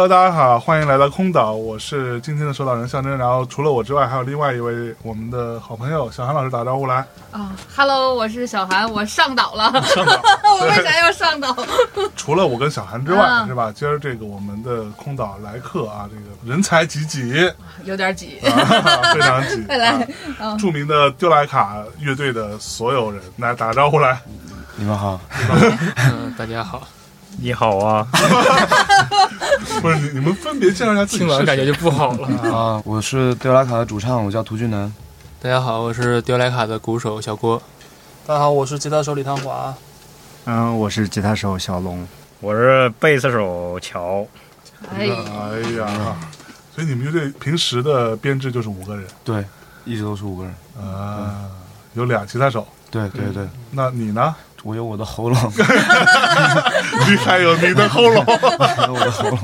Hello，大家好，欢迎来到空岛，我是今天的守岛人象征。然后除了我之外，还有另外一位我们的好朋友小韩老师打招呼来。啊、h e l l o 我是小韩，我上岛了。上岛我 为啥要上岛？除了我跟小韩之外，嗯是吧？今儿这个我们的空岛来客啊，这个人才济济，有点挤。啊、非常挤。快来著名的丢莱卡乐队的所有人来打招呼来。你们好，嗯，大家好。你好啊，不是你你们分别介绍一下自己听完感觉就不好了。啊，我是丢拉卡的主唱，我叫涂俊南。大家好，我是丢莱卡的鼓手小郭。大家好，我是吉他手李汤华。嗯，我是吉他手小龙，我是贝斯手乔，哎，哎呀，所以你们乐队平时的编制就是五个人对，一直都是五个人。啊，有俩吉他手。对对对，那你呢？我有我的喉咙，你还有你的喉咙。我有我的喉咙。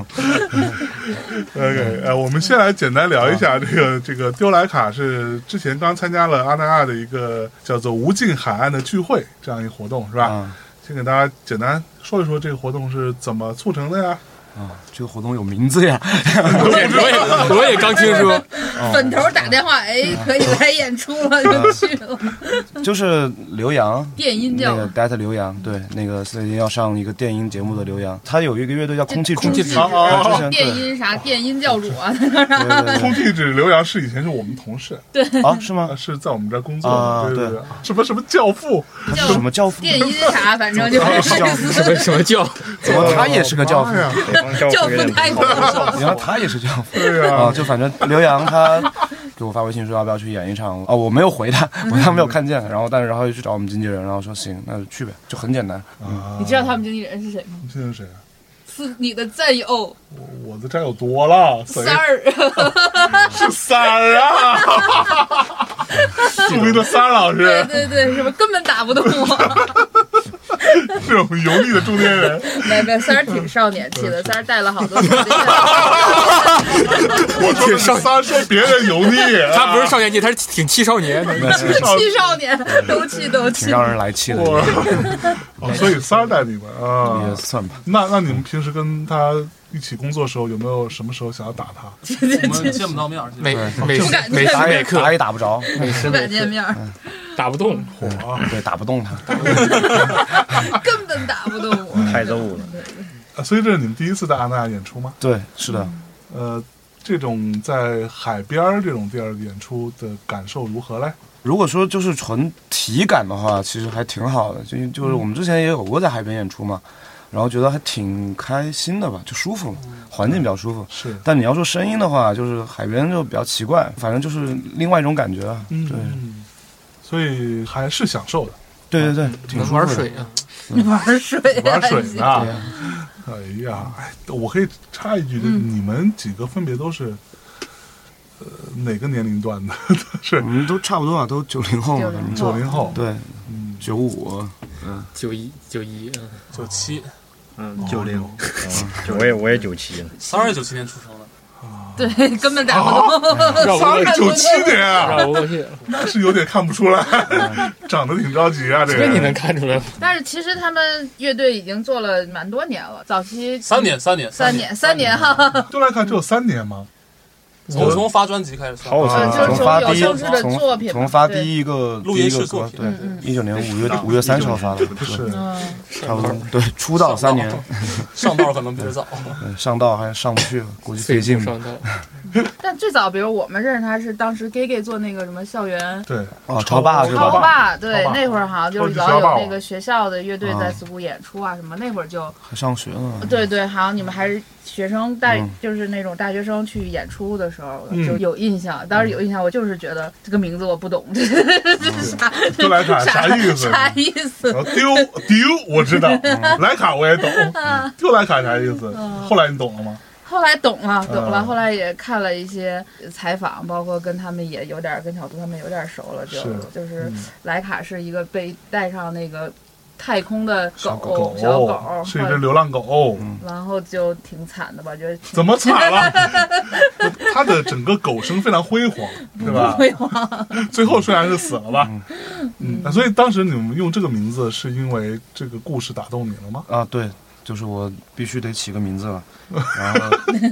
OK，呃，我们先来简单聊一下这个这个丢莱卡是之前刚参加了阿那亚的一个叫做无尽海岸的聚会这样一个活动是吧？啊先给大家简单说一说这个活动是怎么促成的呀？啊，这个活动有名字呀。我也 我也我也刚听说，粉头打电话，哎，可以来演出了，就去了。就是刘洋，电音教那个 Dat 刘洋，对，那个最近要上一个电音节目的刘洋，他有一个乐队叫空气空气之前电音啥电音教主啊，空气纸刘洋是以前是我们同事，对啊，是吗呃？是在我们这儿工作对对什么什么教父，他是什么教父？电音啥，反正就是？什么什么教？怎么他也是个教父妈？呀，北方教教父太多了。原来他也是教父。对、啊，就反正刘洋他给我发微信说要不要去演一场，哦，我没有回他，我当没有看见，然后但是然后又去找我们经纪人，然后说行，那就去呗，就很简单。啊你知道他们经纪人是谁吗？你现在是谁啊？是你的战友我我的战友多了，三儿，是三儿啊，著名的三儿老对师，对对，是不是根本打不动我？是我们油腻的中年人。没没，三儿挺少年气的，三儿带了好多。我挺少三儿说别人油腻，他不是少年气，他是挺气少年。气少年，都气都气挺。让人来气的，哦，所以三儿带你们啊也。算吧。那那你们平时跟他一起工作的时候，有没有什么时候想要打他？我们见不到面儿，每对每不敢每时每刻打也打不着，不敢见面，打不动。火啊！对，打不动他。根本打不动我。太肉了。啊所以这是你们第一次在阿那亚演出吗？对，是的，呃，这种在海边儿这种地儿演出的感受如何嘞？如果说就是纯体感的话，其实还挺好的，就就是我们之前也有过在海边演出嘛，然后觉得还挺开心的吧，就舒服嘛，环境比较舒服。是，但你要说声音的话，就是海边就比较奇怪，反正就是另外一种感觉啊。对，嗯，所以还是享受的，对对对，挺能舒服的。玩水啊？玩水，玩水呢。哎呀，哎，我可以插一句，就你们几个分别都是，呃，哪个年龄段的？是。我们都差不多啊，都九零后嘛，90反正九零后，对，嗯，九五，嗯九一九一，嗯，九七，嗯，九零，我也我也九七了。三儿也九七年出生的。对，根本打不动。绕三不过儿九七年啊，绕过去。那是有点看不出来，长得挺着急啊，这个这你能看出来吗？但是其实他们乐队已经做了蛮多年了，早期三年，三年，三年三年哈，就来看只有三年吗？从从发专辑开始算。好从发第一从从发第一个录音第一个歌，室作品。对一九年五月五月三十号发的，是。差不多，对，出道三年，上道。可能比较早。上道还上不去，估计费劲吧。上道，但最早，比如我们认识他是当时 Gay Gay 做那个什么校园对，哦，潮爸是超吧？霸，对那会儿好像就是老有那个学校的乐队在啊 school 演出啊什么，那会儿就还上学呢。对对，好像你们还是学生带嗯，就是那种大学生去演出的时候嗯就有印象。当时有印象，我就是觉得这个名字我不懂，啥丢莱卡啥意思？啥意思？丢丢，我知道，莱卡我也懂，丢莱卡啥意思？后来你懂了吗？后来懂了，懂了。嗯后来也看了一些采访，包括跟他们也有点跟小杜他们有点熟了，就就是嗯莱卡是一个被带上那个太空的小狗小狗，是一只流浪狗，然后就挺惨的吧，觉得怎么惨了？它的整个狗生非常辉煌，对吧？辉煌？最后虽然是死了吧，嗯，那所以当时你们用这个名字是因为这个故事打动你了吗？啊，对，就是我必须得起个名字了，然 后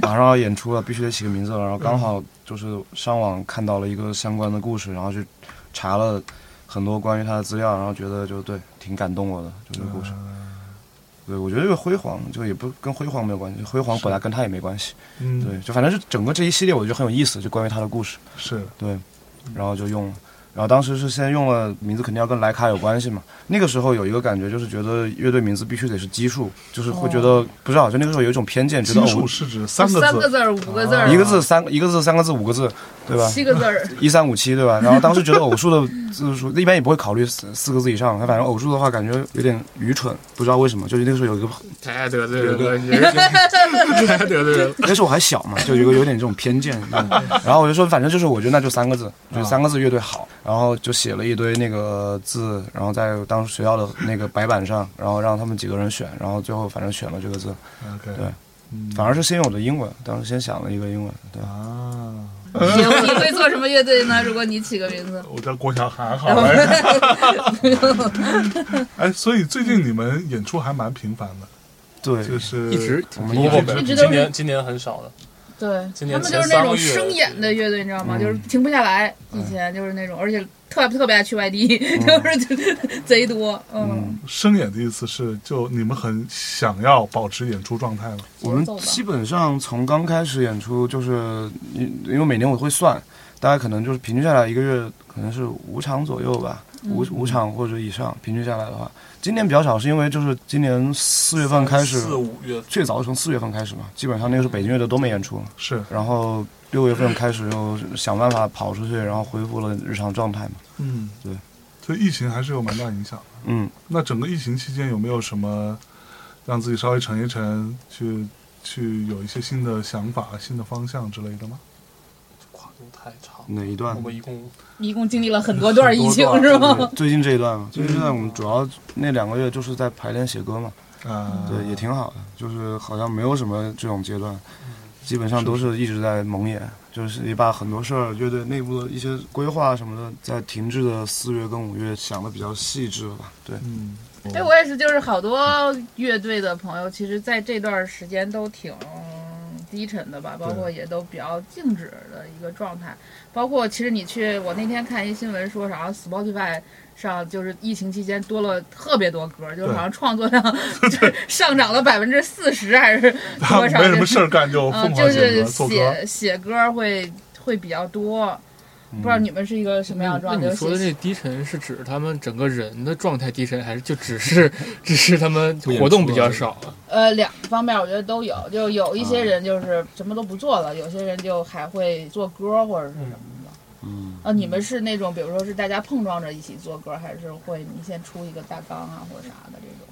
马上要演出了，必须得起个名字了，然后刚好就是上网看到了一个相关的故事，然后去查了很多关于他的资料，然后觉得就对，挺感动我的，就这个故事。对，我觉得这个辉煌，就也不跟辉煌没有关系，辉煌本来跟他也没关系。嗯，对，就反正是整个这一系列，我觉得很有意思，就关于他的故事。是，对，然后就用了。然后当时是先用了名字，肯定要跟莱卡有关系嘛。那个时候有一个感觉，就是觉得乐队名字必须得是奇数，就是会觉得、不知道，就那个时候有一种偏见，觉得哦，奇数是指三个字，三个字儿、五个字儿、一个字三一个字三个字五个字，对吧？七个字儿，一三五七，对吧？然后当时觉得偶数的字数一般也不会考虑四四个字以上，反正偶数的话感觉有点愚蠢，不知道为什么。就是那个时候有一个，太得罪人了，太得罪人了。那时候我还小嘛，就有有点这种偏见。嗯然后我就说，反正就是我觉得那就三个字，就是三个字乐队好。然后就写了一堆那个字，然后在当时学校的那个白板上，然后让他们几个人选，然后最后反正选了这个字。OK，对嗯反而是先有的英文，当时先想了一个英文，对。啊，你你会做什么乐队呢？如果你起个名字，我叫郭晓涵，好了。哎，所以最近你们演出还蛮频繁的，对，就是一直我们一直一直都是今年今年很少的，对今年他们就是那种生演的乐队，你知道吗？嗯就是停不下来。以前就是那种，而且特特别爱去外地，就是贼多。嗯，生演的意思是，就你们很想要保持演出状态吗？我们基本上从刚开始演出，就是因因为每年我会算，大概可能就是平均下来一个月可能是五场左右吧，五五场或者以上，平均下来的话，今年比较少，是因为就是今年四月份开始，四五月最早从四月份开始嘛，基本上那个时候北京乐队都没演出，是，然后六月份开始又想办法跑出去，然后恢复了日常状态嘛，嗯，对，所以疫情还是有蛮大影响的。嗯。那整个疫情期间有没有什么让自己稍微沉一沉，去去有一些新的想法、新的方向之类的吗？跨度太长，哪一段我？们一共一共经历了很多段疫情，是段吗？最近这一段嘛，最近这一段我们主要那两个月就是在排练写歌嘛，啊，对，也挺好的，就是好像没有什么这种阶段，基本上都是一直在蒙眼，就是也把很多事儿、乐队内部的一些规划什么的，在停滞的四月跟五月想的比较细致了吧？对，嗯，哎，我也是，就是好多乐队的朋友，其实在这段时间都挺低沉的吧，包括也都比较静止的一个状态。包括其实你去，我那天看一新闻说，啥 Spotify 上就是疫情期间多了特别多歌，就是好像创作量 就是上涨了百分之四十还是多少？没什么事儿干就嗯，疯狂就是。写写歌会会比较多。不知道你们是一个什么样的状态？那你说的这低沉是指他们整个人的状态低沉，还是就只是只是他们活动比较少？呃，两方面我觉得都有，就有一些人就是什么都不做了，有些人就还会做歌或者是什么的。嗯，啊，你们是那种，比如说是大家碰撞着一起做歌，还是会你先出一个大纲啊或者啥的这种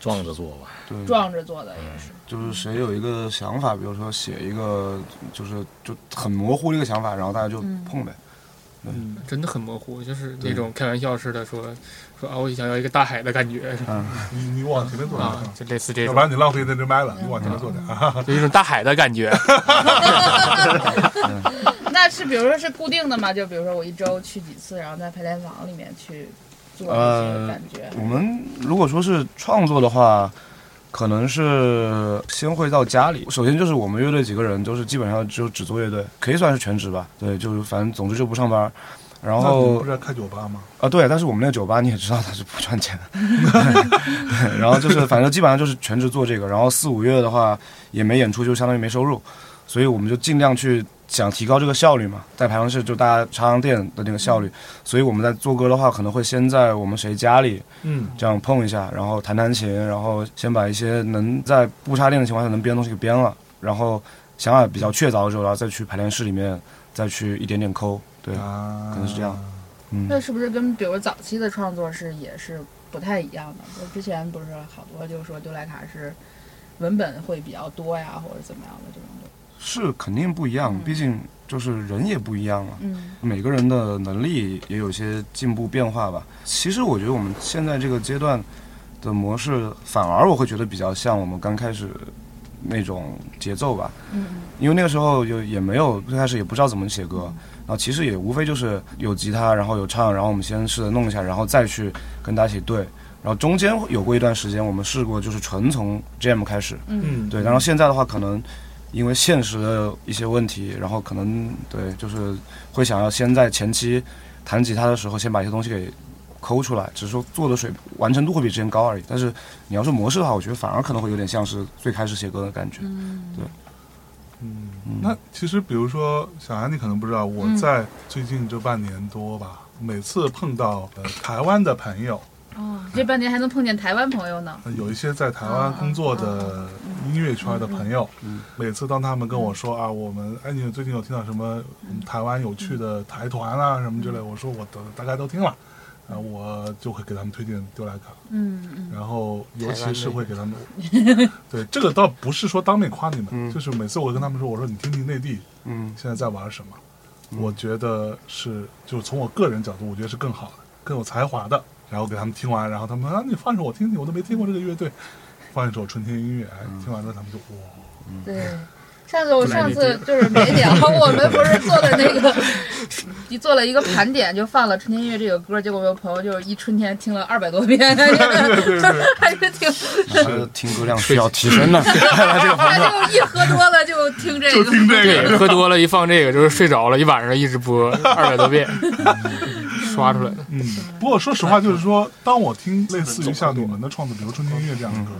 撞着做吧。对，撞着做的也是？就是谁有一个想法，比如说写一个，就是就很模糊的一个想法，然后大家就嗯碰呗。嗯，真的很模糊，就是那种开玩笑似的说说啊，我想要一个大海的感觉嗯，你你往前面坐点啊，就类似这种要不，然你浪费在这麦了。你往前面坐点啊。就一种大海的感觉。那是比如说是固定的吗？就比如说我一周去几次，然后在排练房里面去做一些呃感觉。我们如果说是创作的话，可能是先会到家里。首先就是我们乐队几个人，都是基本上就只做乐队，可以算是全职吧。对，就是反正总之就不上班。然后不是在开酒吧吗？啊，对，但是我们那个酒吧你也知道它是不赚钱的，对，然后就是反正基本上就是全职做这个，然后四五月的话也没演出，就相当于没收入，所以我们就尽量去想提高这个效率嘛，在排练室就大家插上电的那个效率，所以我们在做歌的话，可能会先在我们谁家里嗯这样碰一下，然后弹弹琴，然后先把一些能在不插电的情况下能编的东西给编了，然后想法比较确凿的时候，然后再去排练室里面再去一点点抠，对，啊，可能是这样。嗯那是不是跟比如早期的创作是也是不太一样的？就之前不是好多就是说丢莱卡是文本会比较多呀，或者怎么样的这种的。是肯定不一样，嗯毕竟就是人也不一样嘛。嗯每个人的能力也有些进步变化吧。其实我觉得我们现在这个阶段的模式，反而我会觉得比较像我们刚开始那种节奏吧。嗯因为那个时候有也没有最开始也不知道怎么写歌，然后其实也无非就是有吉他，然后有唱，然后我们先试着弄一下，然后再去跟大家一起对。然后中间有过一段时间，我们试过就是纯从 jam 开始，嗯嗯，对。然后现在的话，可能因为现实的一些问题，然后可能对，就是会想要先在前期弹吉他的时候，先把一些东西给抠出来，只是说做的水完成度会比之前高而已。但是你要是模式的话，我觉得反而可能会有点像是最开始写歌的感觉。嗯嗯嗯，那其实比如说小安，你可能不知道，我嗯在最近这半年多吧，每次碰到呃台湾的朋友，哦，这半年还能碰见台湾朋友呢。呃有一些在台湾工作的音乐圈的朋友，嗯每次当他们跟我说啊，我们哎，你最近有听到什么嗯台湾有趣的台团啊什么之类，我说我都大概都听了，啊，我就会给他们推荐丢莱卡，嗯嗯。然后尤其是会给他们，对这个倒不是说当面夸你们，嗯。就是每次我跟他们说，我说你听听内地嗯。现在在玩什么，嗯。我觉得是就是从我个人角度，我觉得是更好的、更有才华的。然后给他们听完，然后他们啊，你放一首我听听，我都没听过这个乐队，放一首春天音乐，哎，听完之后他们就哇，对。上次我上次就是没聊，我们不是做的那个，一做了一个盘点，就放了《春天音乐》这个歌，结果我有朋友就是一春天听了二百多遍，就是还是挺，还是听歌量需要提升的。就一喝多了就听这个，听这对，个，喝多了，一放这个就是睡着了，一晚上一直播二百多遍，刷出来的。嗯。不过说实话，就是说，当我听类似于像你们的创作，比如春天音乐这样的歌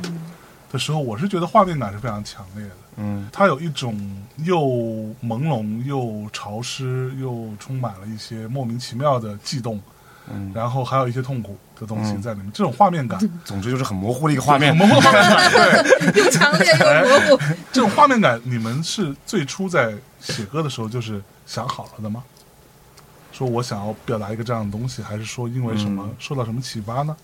的时候，我是觉得画面感是非常强烈的。嗯它有一种又朦胧又潮湿又充满了一些莫名其妙的悸动，嗯，然后还有一些痛苦的东西嗯在里面。这种画面感，总之就是很模糊的一个画面很。模糊画面感，对，又强烈又模糊。这种画面感，你们是最初在写歌的时候就是想好了的吗？说我想要表达一个这样的东西，还是说因为什么、嗯受到什么启发呢？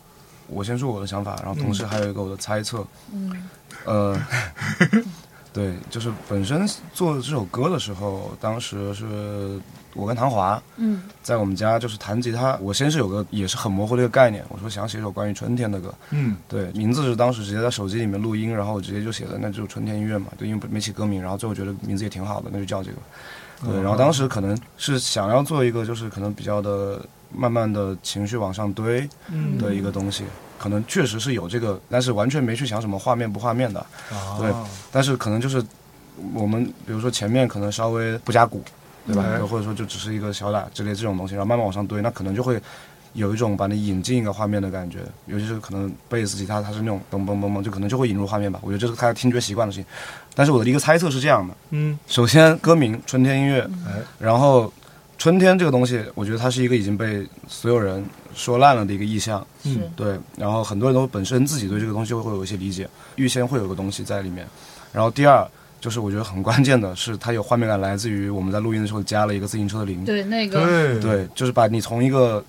我先说我的想法，然后同时还有一个我的猜测。嗯呃，对，就是本身做这首歌的时候，当时是我跟唐华嗯在我们家就是弹吉他，我先是有个也是很模糊的一个概念，我说想写一首关于春天的歌，嗯对，名字是当时直接在手机里面录音，然后我直接就写的那就是春天音乐嘛，对，因为没起歌名，然后最后觉得名字也挺好的，那就叫这个。对，然后当时可能是想要做一个就是可能比较的慢慢的情绪往上堆嗯的一个东西，可能确实是有这个，但是完全没去想什么画面不画面的，啊，对。但是可能就是我们比如说前面可能稍微不加鼓，对吧？嗯。或者说就只是一个小打之类这种东西，然后慢慢往上堆，那可能就会有一种把你引进一个画面的感觉，尤其是可能贝斯吉他它是那种嘣嘣嘣嘣，就可能就会引入画面吧。我觉得这是他听觉习惯的事情。但是我的一个猜测是这样的：嗯，首先歌名《春天音乐》，哎，然后春天这个东西，我觉得它是一个已经被所有人说烂了的一个意象。嗯对，然后很多人都本身自己对这个东西会有一些理解，预先会有个东西在里面。然后第二就是我觉得很关键的是，它有画面感，来自于我们在录音的时候加了一个自行车的铃。对那个对对，就是把你从一个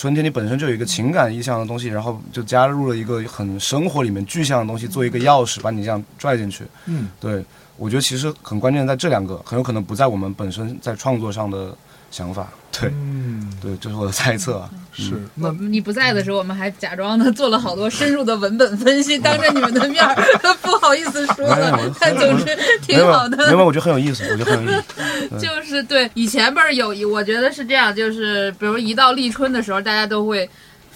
春天你本身就有一个情感意象的东西，然后就加入了一个很生活里面具象的东西，做一个钥匙，把你这样拽进去。嗯对，我觉得其实很关键在这两个，很有可能不在我们本身在创作上的想法。对，嗯，对，这是我的猜测啊。是我那你不在的时候，我们还假装的做了好多深入的文本分析，当着你们的面儿 不好意思说了，但总之挺好的。没有，我觉得很有意思，我觉得很有意思。就是对以前不是有一，我觉得是这样，就是比如一到立春的时候，大家都会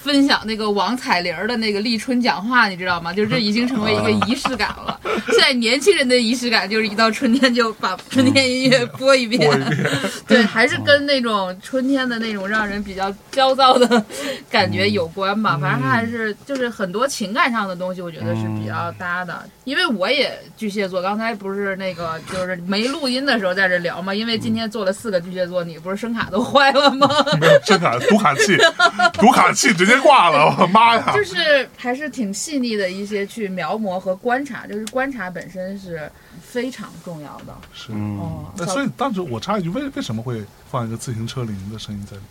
分享那个王彩玲儿的那个立春讲话，你知道吗？就是这已经成为一个仪式感了。现在年轻人的仪式感就是一到春天就把春天音乐播一遍，对，还是跟那种春天的那种让人比较焦躁的感觉有关吧。反正他还是就是很多情感上的东西，我觉得是比较搭的。因为我也巨蟹座，刚才不是那个就是没录音的时候在这聊嘛，因为今天做了四个巨蟹座，你不是声卡都坏了吗？没有声卡读卡器，读卡器直接挂了，我妈呀！就是还是挺细腻的一些去描摹和观察，就是观察本身是非常重要的。是，那所以当时我插一句，为为什么会放一个自行车铃的声音在里面？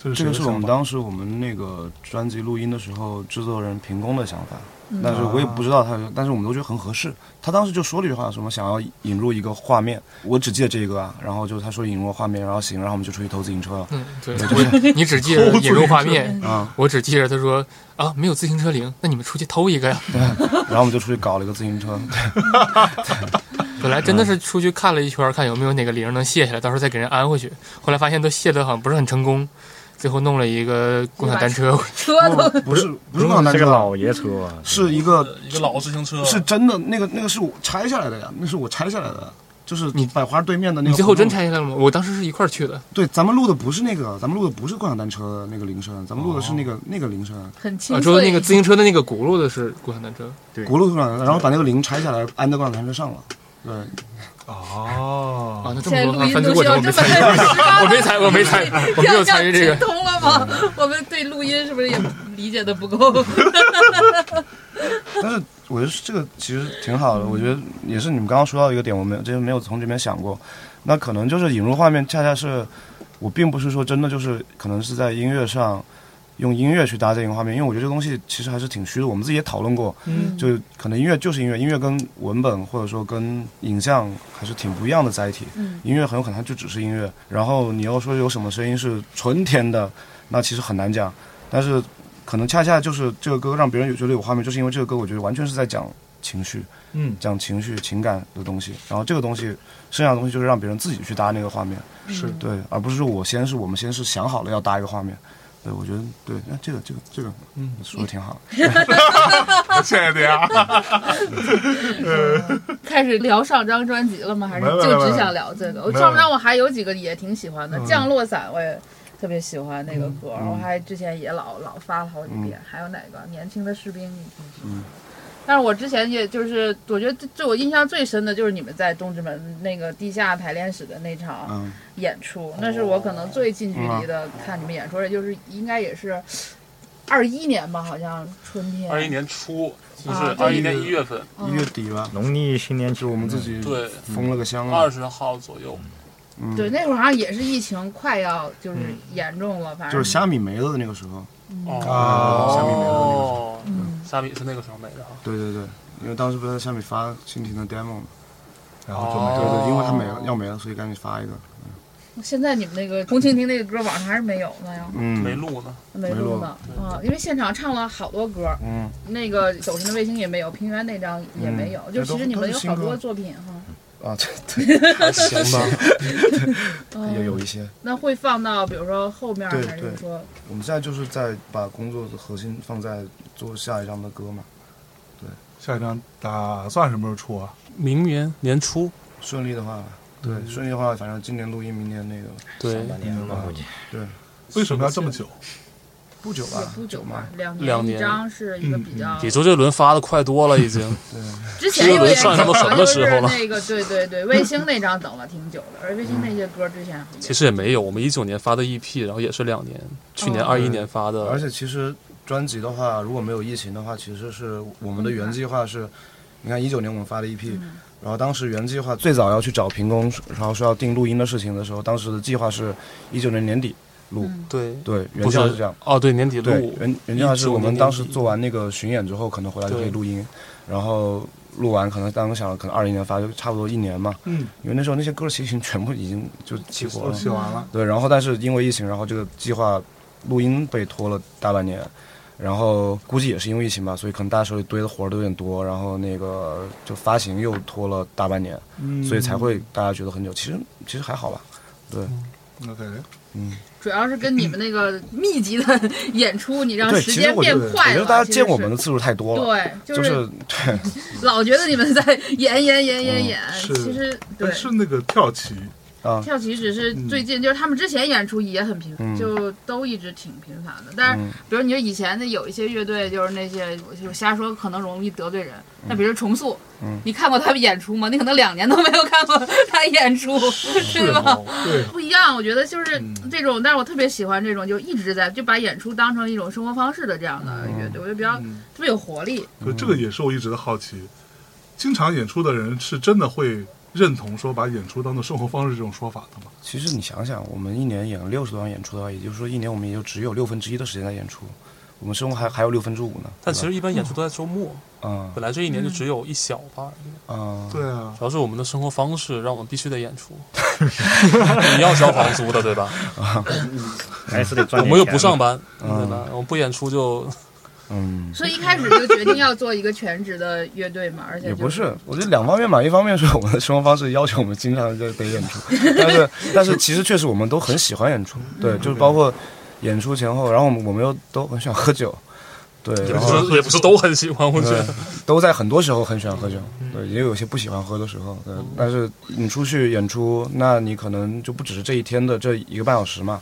这是这个是我们当时我们那个专辑录音的时候，制作人凭空的想法，嗯但是我也不知道他，但是我们都觉得很合适。他当时就说了一句话，什么想要引入一个画面，我只记得这个啊，然后就他说引入画面，然后行，然后我们就出去偷自行车了。嗯，对，我你只记得 引入画面，啊，我只记得他说啊，没有自行车铃，那你们出去偷一个呀。对然后我们就出去搞了一个自行车，本来真的是出去看了一圈，看有没有哪个铃能卸下来，到时候再给人安回去。后来发现都卸的好像不是很成功，最后弄了一个共享单车。车都不是 不是共享单车，是个老爷车啊，是一个一个老自行车，是真的，那个那个是我拆下来的呀，那是我拆下来的，就是你百花对面的那个。你最后真？拆下来了吗？我当时是一块儿去的。对，咱们录的不是那个，咱们录的不是共享单车的那个铃声，咱们录的是那个、那个铃声，啊，很清脆。说那个自行车的那个轱辘的是共享单车。对轱辘共享单车，然后把那个铃拆下来安在共享单车上了。对，哦啊，那这现在么多啊录音犯罪过程我都需要这 没参与，么实话我没参，我没参，我没有参与这个。通了吗？我们对录音是不是也理解的不够？但是我觉得这个其实挺好的，我觉得也是你们刚刚说到一个点，我没有之前没有从这边想过，那可能就是引入画面，恰恰是我并不是说真的就是可能是在音乐上用音乐去搭建一个画面，因为我觉得这个东西其实还是挺虚的，我们自己也讨论过，嗯就可能音乐就是音乐，音乐跟文本或者说跟影像还是挺不一样的载体。嗯音乐很有可能它就只是音乐，然后你要说有什么声音是纯甜的，那其实很难讲。但是可能恰恰就是这个歌让别人有觉得有画面，就是因为这个歌我觉得完全是在讲情绪，嗯讲情绪、情感的东西。然后这个东西，剩下的东西就是让别人自己去搭那个画面，是对，而不是说我先是我们先是想好了要搭一个画面。对，我觉得对，那这个这个这个，嗯，说的挺好。谢谢你啊！开始聊上张专辑了吗？还是就只想聊这个？我上张我还有几个也挺喜欢的，嗯降落伞我也特别喜欢那个歌，嗯我还之前也老老发了好几遍。还有哪个年轻的士兵？你挺喜欢嗯但是我之前也就是，我觉得对我印象最深的就是你们在东直门那个地下排练室的那场嗯，演出，那是我可能最近距离的看你们演出，而且就是应该也是二一年吧，好像春天。二一年初，就是啊二一年一月份，嗯。一月底吧，农历新年是我们自己对，封了个箱啊。二十号左右，嗯，对，那会儿好像也是疫情快要就是严重了，反正就是虾米没了的那个时候。哦，虾米没了哦，嗯。虾米是那个时候没的哈，对对对，因为当时不是在虾米发蜻蜓的 demo 嘛。然后就没对了。对，因为它没了，要没了，所以赶紧发一个。现在你们那个红蜻蜓那个歌网上还是没有呢呀，嗯，没录呢，没录呢。啊，因为现场唱了好多歌，嗯，那个走神的卫星也没有，平原那张也没有，嗯。就其实你们有好多作品哈。啊，对 还行吧，也有有一些。那会放到比如说后面，对对还是说我们现在就是在把工作的核心放在做下一张的歌嘛，对下一张打算什么时候出啊？明年年初，顺利的话，对，顺利的话，反正今年录音，明年那个对，半年吧，估计。对，为什么要这么久？不久吧？也，不久吧嘛，，两两年一张是一个比较。比周杰伦发的快多了，已经。对，之前有点上什么什么时候了那个对对对，卫星那张等了挺久的，而卫星那些歌之前其实也没有，我们一九年发的 EP，然后也是两年，去年哦。二一年发的，而且其实专辑的话，如果没有疫情的话，其实是我们的原计划是，你看一九年我们发的 EP，、然后当时原计划最早要去找平工，然后说要定录音的事情的时候，当时的计划是一九年年底录，嗯对，对，原不是计划是这样。哦，对，年底对录，，原原计划是我们当时做完那个巡演之后，可能回来就可以录音，然后录完可能当时想可能二零年发，就差不多一年嘛。嗯，因为那时候那些歌其实全部已经就起火了。写完了。对，然后但是因为疫情，然后这个计划录音被拖了大半年，然后估计也是因为疫情吧，所以可能大家手里堆的活儿都有点多，然后那个就发行又拖了大半年，嗯所以才会大家觉得很久。其实其实还好吧，对，OK。嗯，主要是跟你们那个密集的演出，你让，时间变快了。觉得大家见我们的次数太多了，对，就就是是对，老觉得你们在演演演演演，其实对但。是那个跳棋，啊，跳棋只是最近，就是他们之前演出也很频，嗯就都一直挺频繁的。但是，嗯比如你说以前的有一些乐队，就是那些我就瞎说，可能容易得罪人。那比如重塑，嗯你看过他们演出吗？你可能两年都没有看过他演出，是吧？哦对，不一样，我觉得就是嗯这种，但是我特别喜欢这种，就一直在就把演出当成一种生活方式的这样的乐队，我觉得比较嗯，特别有活力。可这个也是我一直的好奇，经常演出的人是真的会认同说把演出当做生活方式这种说法的吗？其实你想想，我们一年演了六十多场演出的话，也就是说一年我们也就只有六分之一的时间在演出，我们生活还还有六分之五呢。但其实一般演出都在周末，吧啊本来这一年就只有一小半儿。啊，对啊，主要是我们的生活方式让我们必须得演出，你要交房租的对吧？还是得赚点我们又不上班，嗯对吧？我们不演出就嗯。所以一开始就决定要做一个全职的乐队嘛，而且就也不是，我觉得两方面嘛。一方面是我们的生活方式要求我们经常就得演出，但是但是其实确实我们都很喜欢演出，对，就是包括演出前后，然后我们我们又都很喜欢喝酒，对，也不然后是也不是都很喜欢，我觉得。都在很多时候很喜欢喝酒，对，也有些不喜欢喝的时候，对。但是你出去演出，那你可能就不只是这一天的这一个半小时嘛，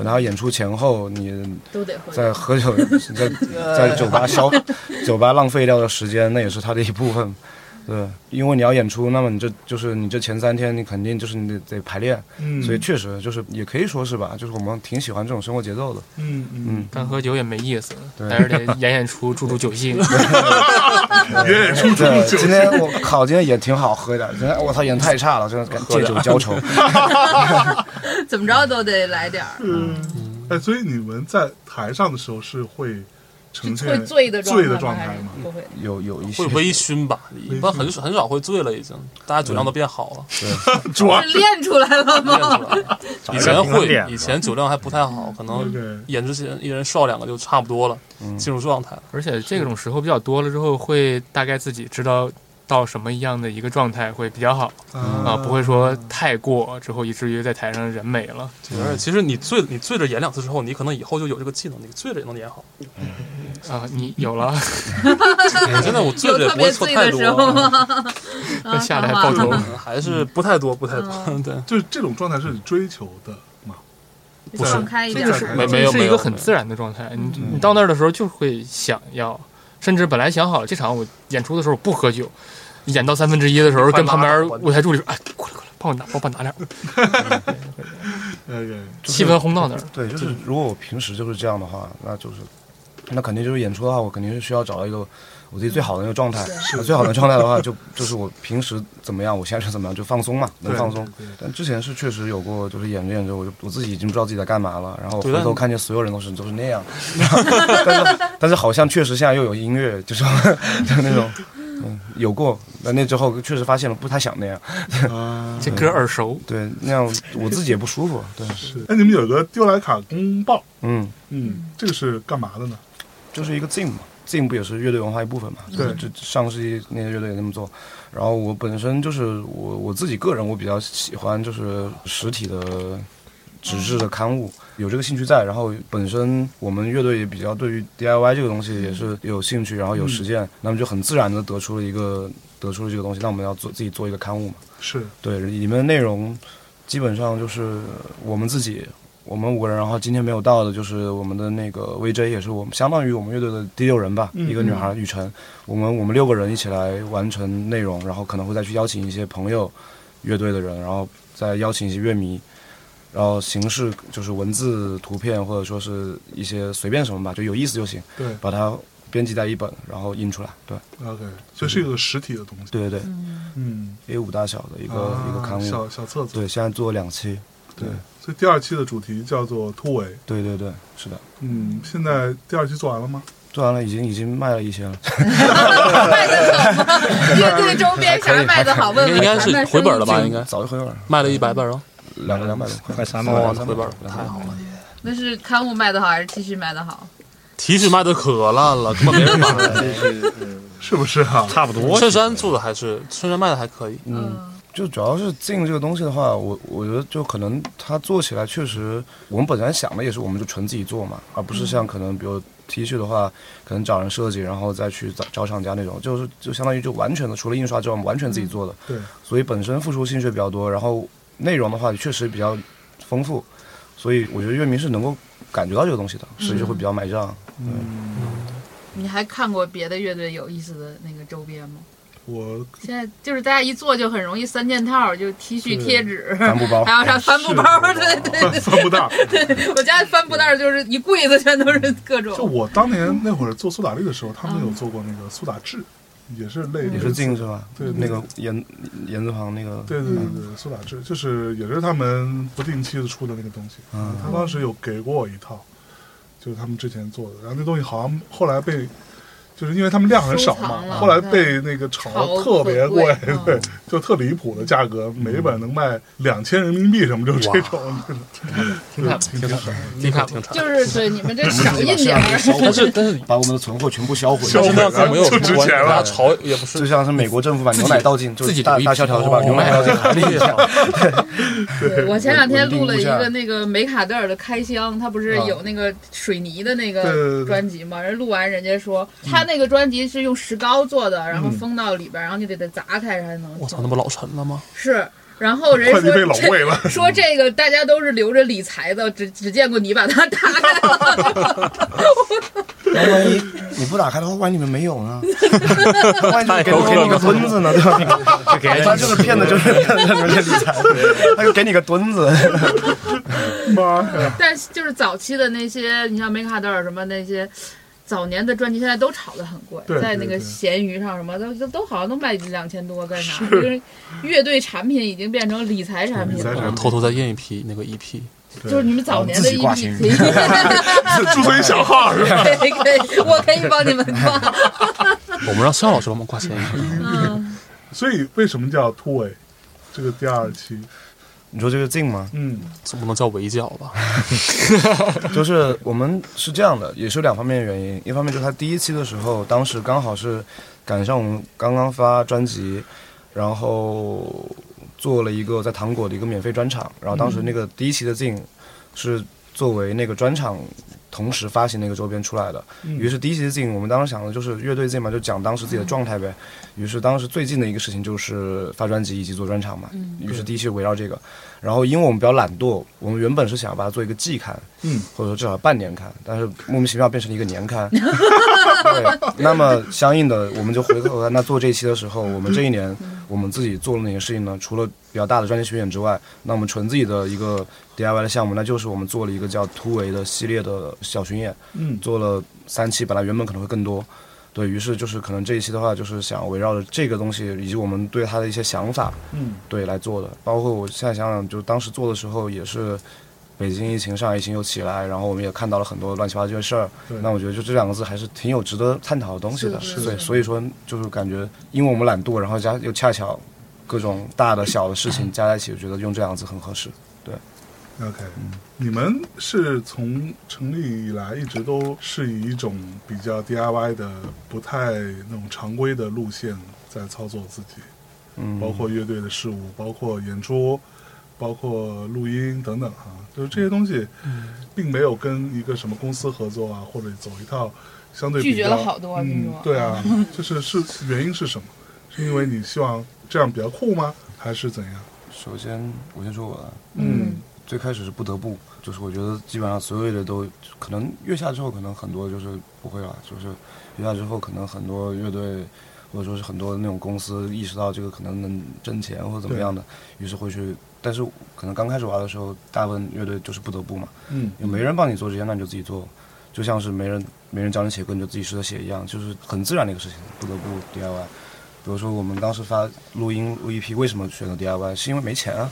可能还演出前后你都得。在喝酒，在在酒吧消 酒吧浪费掉的时间，那也是他的一部分。对，因为你要演出，那么你这就是你这前三天你肯定就是你得得排练，嗯，所以确实就是也可以说是吧，就是我们挺喜欢这种生活节奏的。嗯嗯，嗯，干喝酒也没意思，对但是得演演出助助酒兴。演演出助助，酒今天我靠，今天演挺好，喝一点。今天我操，演太差了，真的敢借酒浇愁。怎么着都得来点儿，嗯，哎，所以你们在台上的时候是会呈是现会醉的醉的状态吗？不会。有有一些会微醺吧，一般很少很少会醉了，已经，大家酒量都变好了，主要是练出来了吗？以前会，以前酒量还不太好，可能演之前一人少两个就差不多了，进入状态了。而且这种时候比较多了之后，会大概自己知道到什么样的一个状态会比较好啊，不会说太过之后以至于在台上人没了。而且其实你醉你醉着演两次之后，你可能以后就有这个技能，你醉着也能演好。啊，你有了，真的，我醉着也不会错太多时候吗？啊 下来好好爆头。嗯还是不太多，不太多。嗯 对，就是这种状态是你追求的吗？不是这个是没没有是一没有个很自然的状态。你你到那儿的时候就会想要，甚至本来想好了这场我演出的时候不喝酒，演到三分之一的时候跟旁边舞台助理说：“哎，过来过来，帮我拿，帮我拿点儿。OK，” 气氛烘到那儿。对，就是如果我平时就是这样的话，那就是那肯定就是演出的话，我肯定是需要找到一个我自己最好的那个状态。那最好的状态的话，就就是我平时怎么样，我现在是怎么样，就放松嘛，能放松。但之前是确实有过，就是演着演着，我就我自己已经不知道自己在干嘛了，然后回头看见所有人都是都是那样，但是但是好像确实现在又有音乐，就是就那种。嗯，有过，那那之后确实发现了不太想那样，啊，这歌耳熟，对，那样我自己也不舒服，对，是。哎，你们有个丢莱卡公报，嗯，嗯，这个是干嘛的呢？就是一个 Zing 嘛，Zing 不也是乐队文化一部分嘛？对就上个世纪那些乐队也那么做。然后我本身就是我我自己个人，我比较喜欢就是实体的纸质的刊物，有这个兴趣在。然后本身我们乐队也比较对于 DIY 这个东西也是有兴趣，然后有实践，那么就很自然的得出了一个得出了这个东西。那我们要做自己做一个刊物嘛？是，对，里面的内容基本上就是我们自己，我们五个人，然后今天没有到的就是我们的那个 VJ，也是我们相当于我们乐队的第六人吧，嗯一个女孩雨辰，我们我们六个人一起来完成内容，然后可能会再去邀请一些朋友乐队的人，然后再邀请一些乐迷。然后形式就是文字、图片，或者说是一些随便什么吧，就有意思就行，对把它编辑在一本，然后印出来。对，，OK，所以是一个实体的东西。对对对嗯，，A 五大小的一个、啊一个刊物。小小册子。对，现在做两期。对，所以第二期的主题叫做突围。对对对，是的。嗯，现在第二期做完了吗？做完了，已经已经卖了一些了。卖的好吗？乐队周边啥卖的好？问问应该是回本了吧？应该早就回本了，卖了一百本了，两个两百多块，快三百哦，了。那回本了，太好了。那是刊物卖的好还是 T 恤卖的好？T 恤卖的可烂了，根本没人买。是不是啊？差不多。衬衫做的还是衬衫卖的还可以，嗯，就主要是进这个东西的话，我我觉得就可能它做起来确实，我们本来想的也是，我们就纯自己做嘛，而不是像可能比如 T 恤的话，可能找人设计，然后再去找找厂家那种，就是就相当于就完全的除了印刷之外，完全自己做的。对，所以本身付出心血比较多，然后内容的话确实比较丰富，所以我觉得乐迷是能够感觉到这个东西的，所以就会比较买账。嗯，你还看过别的乐队有意思的那个周边吗？我现在就是大家一做就很容易三件套，就 T 恤、贴纸，帆布包还有啥帆布包，对对对帆布袋。对，我家帆布袋就是一柜子全都是各种。就我当年那会儿做苏打绿的时候，他们有做过那个苏打志，也是类也是镜是吧？对对那个言言字旁那个。对对对对，苏打志就是也是他们不定期的出的那个东西。嗯他当时有给过我一套，就是他们之前做的，然后那东西好像后来被。就是因为他们量很少嘛后来被那个炒炒得特别贵，对，就特离谱的价格，每一本能卖两千人民币什么，就这种，挺惨的，挺惨，挺惨。就是对你们这小印点儿，但是但是把我们的存货全部销毁销毁但是那样跟我们有什就？值钱了炒也不是就是像是美国政府把牛奶倒进，就自己是大大萧条是吧？哦牛奶倒进海里。对我前两天录了一个那个梅卡德尔的开箱，他不是有那个水泥的那个专辑吗？人录完人家说他那个专辑是用石膏做的，然后封到里边，然后你得得砸开才能我操，那不老沉了吗？是。然后人说。说这个大家都是留着理财的，只只见过你把它打开了。那 万一你不打开的话，万一里面没有呢？万一就给给你个墩子呢，对吧？给他就是骗子，就是骗的你们的理财，他就给你个墩子。妈呀！但就是早期的那些，你像梅卡德尔什么那些。早年的专辑现在都炒得很贵，对在那个闲鱼上什么都都都好像都卖两千多，干啥？就是乐队产品已经变成理财产品了理财产品。偷偷再印一批那个 E EP，就是你们早年的 EP 闲鱼可以，注册一小号是吧？可以可以，我可以帮你们挂。我们让肖老师帮我们挂闲鱼。嗯，所以为什么叫突围？这个第二期，你说这个静吗？嗯总不能叫围剿吧？就是我们是这样的，也是两方面的原因。一方面就是他第一期的时候，当时刚好是赶上我们刚刚发专辑，然后做了一个在糖果的一个免费专场。然后当时那个第一期的镜是作为那个专场同时发行那个周边出来的。于是第一期的镜，我们当时想的就是乐队镜嘛，就讲当时自己的状态呗。于是当时最近的一个事情就是发专辑以及做专场嘛。于是第一期围绕这个。然后因为我们比较懒惰，我们原本是想要把它做一个季刊，嗯，或者说至少半年刊，但是莫名其妙变成了一个年刊。对，那么相应的，我们就回头来，那做这一期的时候，我们这一年我们自己做了哪些事情呢？除了比较大的专辑巡演之外，那我们纯自己的一个 DIY 的项目，那就是我们做了一个叫突围的系列的小巡演，嗯做了三期，本来原本可能会更多。对于是，就是可能这一期的话，就是想围绕着这个东西以及我们对它的一些想法，嗯对来做的。包括我现在想想，就当时做的时候也是北京疫情、上海疫情又起来，然后我们也看到了很多乱七八糟的事儿。那我觉得就这两个字还是挺有值得探讨的东西的。对，是所以说就是感觉，因为我们懒惰，然后加又恰巧各种大的小的事情加在一起，我觉得用这两个字很合适。，OK，你们是从成立以来一直都是以一种比较 DIY 的、不太那种常规的路线在操作自己，嗯，包括乐队的事务，包括演出，包括录音等等啊，就是这些东西，并没有跟一个什么公司合作啊，或者走一套相对比较拒绝了好多听嗯，对啊，就是是原因是什么？是因为你希望这样比较酷吗？还是怎样？首先我先说我的，嗯最开始是不得不，就是我觉得基本上所有的都可能月下之后，可能很多就是不会了，就是月下之后，可能很多乐队或者说是很多那种公司意识到这个可能能挣钱或者怎么样的，于是会去。但是可能刚开始玩的时候，大部分乐队就是不得不嘛，嗯有没人帮你做这些，那你就自己做，就像是没人没人教你写歌，你就自己试着写一样，就是很自然的一个事情，不得不 DIY。比如说我们当时发录音录 EP，为什么选择 DIY？是因为没钱啊，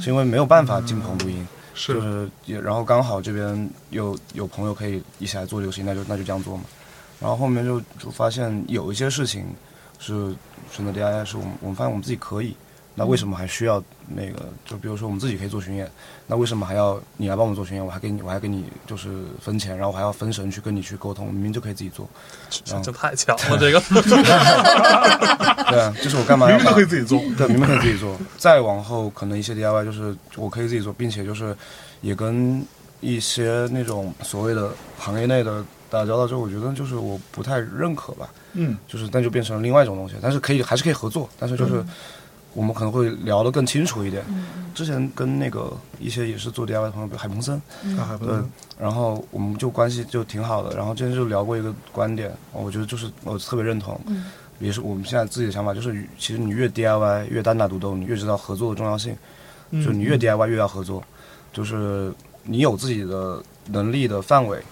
是因为没有办法进棚录音。是就是也，然后刚好这边有有朋友可以一起来做这个事情，那就那就这样做嘛。然后后面就就发现有一些事情是选择 DIY，是我们我们发现我们自己可以，那为什么还需要那个？就比如说我们自己可以做巡演，那为什么还要你来帮我们做巡演？我还给你我还给你就是分钱，然后我还要分神去跟你去沟通，明明就可以自己做。这这太强了，这个 对，啊，就是我干嘛要明明可以自己做。对，明明可以自己做。再往后，可能一些 DIY 就是我可以自己做，并且就是也跟一些那种所谓的行业内的打交道之后，我觉得就是我不太认可吧，嗯就是那就变成另外一种东西，但是可以还是可以合作，但是就是我们可能会聊得更清楚一点。之前跟那个一些也是做 DIY 的朋友，比如海鹏森，然后我们就关系就挺好的。然后之前就聊过一个观点，我觉得就是我特别认同，嗯也是我们现在自己的想法，就是其实你越 DIY 越单打独斗，你越知道合作的重要性。就你越 DIY 越要合作，就是你有自己的能力的范围，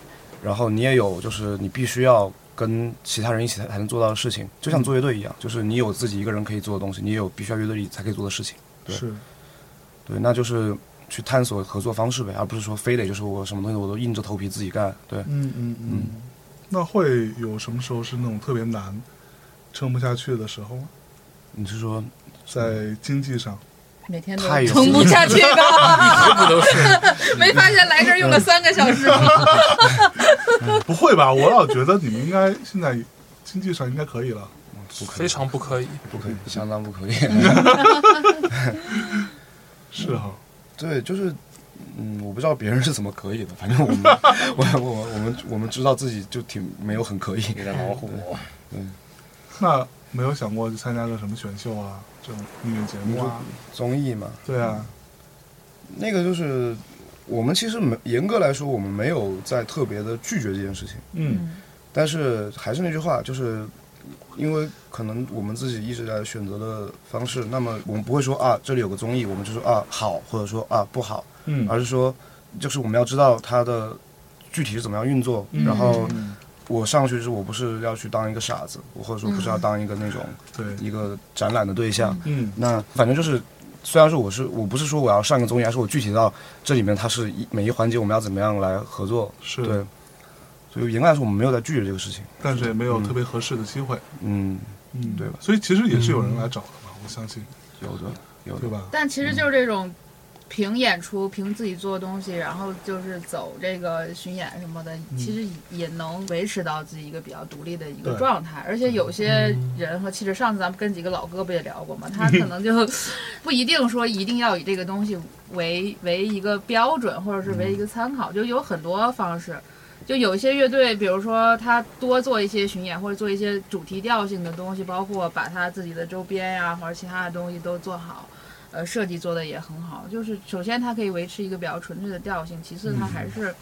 然后你也有就是你必须要跟其他人一起才才能做到的事情，就像做乐队一样，就是你有自己一个人可以做的东西，你也有必须要乐队里才可以做的事情。对是对，那就是去探索合作方式呗，而不是说非得就是我什么东西我都硬着头皮自己干。对，嗯嗯嗯。那会有什么时候是那种特别难、撑不下去的时候吗？你是说在经济上，每天都太有撑不下去了，不都是？没发现来这儿用了三个小时吗？不会吧？我老觉得你们应该现在经济上应该可以了。不可以非常不可以。不可以，相当不可以。是哈，对，就是，嗯，我不知道别人是怎么可以的，反正我们，我我我们我们知道自己就挺没有很可以。有点老虎。那没有想过去参加个什么选秀啊，这种音乐节目啊？综艺嘛，对啊，那个就是我们其实没严格来说，我们没有在特别的拒绝这件事情，嗯。但是还是那句话，就是因为可能我们自己一直在选择的方式，那么我们不会说啊这里有个综艺，我们就说啊好，或者说啊不好，嗯，而是说就是我们要知道它的具体是怎么样运作，然后嗯我上去是我不是要去当一个傻子，我或者说不是要当一个那种对，一个展览的对象，嗯。那反正就是，虽然说我是我不是说我要上一个综艺，而是我具体到这里面它是一每一环节我们要怎么样来合作，是，对，所以严格来说我们没有在拒绝这个事情，但是也没有特别合适的机会，嗯，嗯，对吧？所以其实也是有人来找的嘛，我相信，有的有的，对吧？但其实就是这种凭演出、凭自己做东西，然后就是走这个巡演什么的，其实也能维持到自己一个比较独立的一个状态。而且有些人和其实上次咱们跟几个老哥不也聊过嘛，他可能就不一定说一定要以这个东西为为一个标准，或者是为一个参考，就有很多方式。就有一些乐队，比如说他多做一些巡演，或者做一些主题调性的东西，包括把他自己的周边呀、或者其他的东西都做好，呃，设计做的也很好。就是首先它可以维持一个比较纯粹的调性，其次它还是，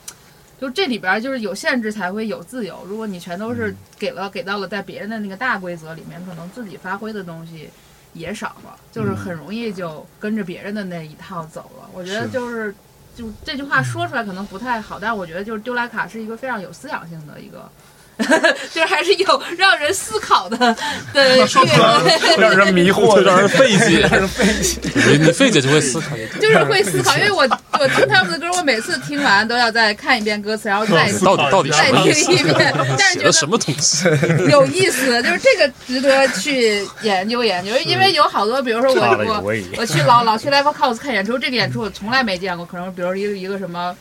就这里边儿就是有限制才会有自由。如果你全都是给了给到了在别人的那个大规则里面，可能自己发挥的东西也少了，就是很容易就跟着别人的那一套走了。我觉得就是。就这句话说出来可能不太好，但是我觉得就是丢莱卡是一个非常有思想性的一个，就是还是有让人思考的的乐队。让人迷惑，让人费解，让人费解。你你费解就会思考，就是会思考，因为我我听他们的歌，我每次听完都要再看一遍歌词，然后再到底到底再？听一遍，但是觉得写的什么东西？有意思，就是这个值得去研究研究，因为有好多，比如说我我。我去老老去 Live House 看演出，这个演出我从来没见过，可能比如一个一个什么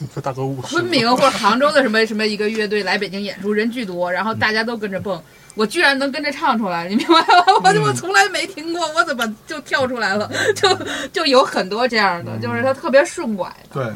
这大哥五十昆明或者杭州的什么什么一个乐队来北京演出，人巨多，然后大家都跟着蹦。我居然能跟着唱出来，你明白吗？我我从来没听过，我怎么就跳出来了？就就有很多这样的，就是他特别顺拐的，对，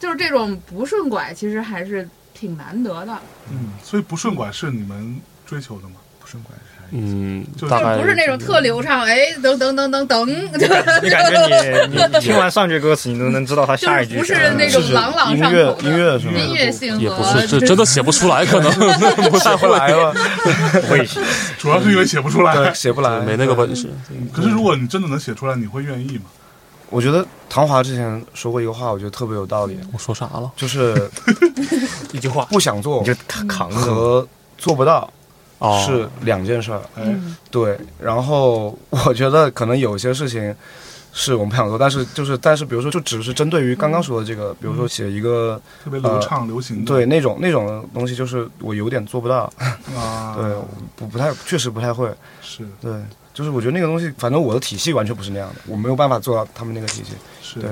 就是这种不顺拐，其实还是挺难得的。嗯，所以不顺拐是你们追求的吗？不顺拐是嗯就，大概不是那种特流畅，哎，等等等等等，就你感觉你你听完上句歌词，你都能知道他下一句是不是那种朗朗上口的音乐音乐是吗音乐性也不是，这真的写不出来，可能 不太会来了，不会写。主要是因为写不出来，。写不来，没那个本事。可是如果你真的能写出来，你会愿意吗？我觉得唐华之前说过一个话，我觉得特别有道理，我说啥了？就是 一句话，不想做你就扛。和做不到哦，是两件事儿。哎，嗯。对，然后我觉得可能有些事情是我们不想做，但是就是但是比如说就只是针对于刚刚说的这个，比如说写一个特别流畅、流行的。对那种那种东西，就是我有点做不到，啊，对，不不太确实不太会，是。对，就是我觉得那个东西，反正我的体系完全不是那样的，我没有办法做到他们那个体系，是，对。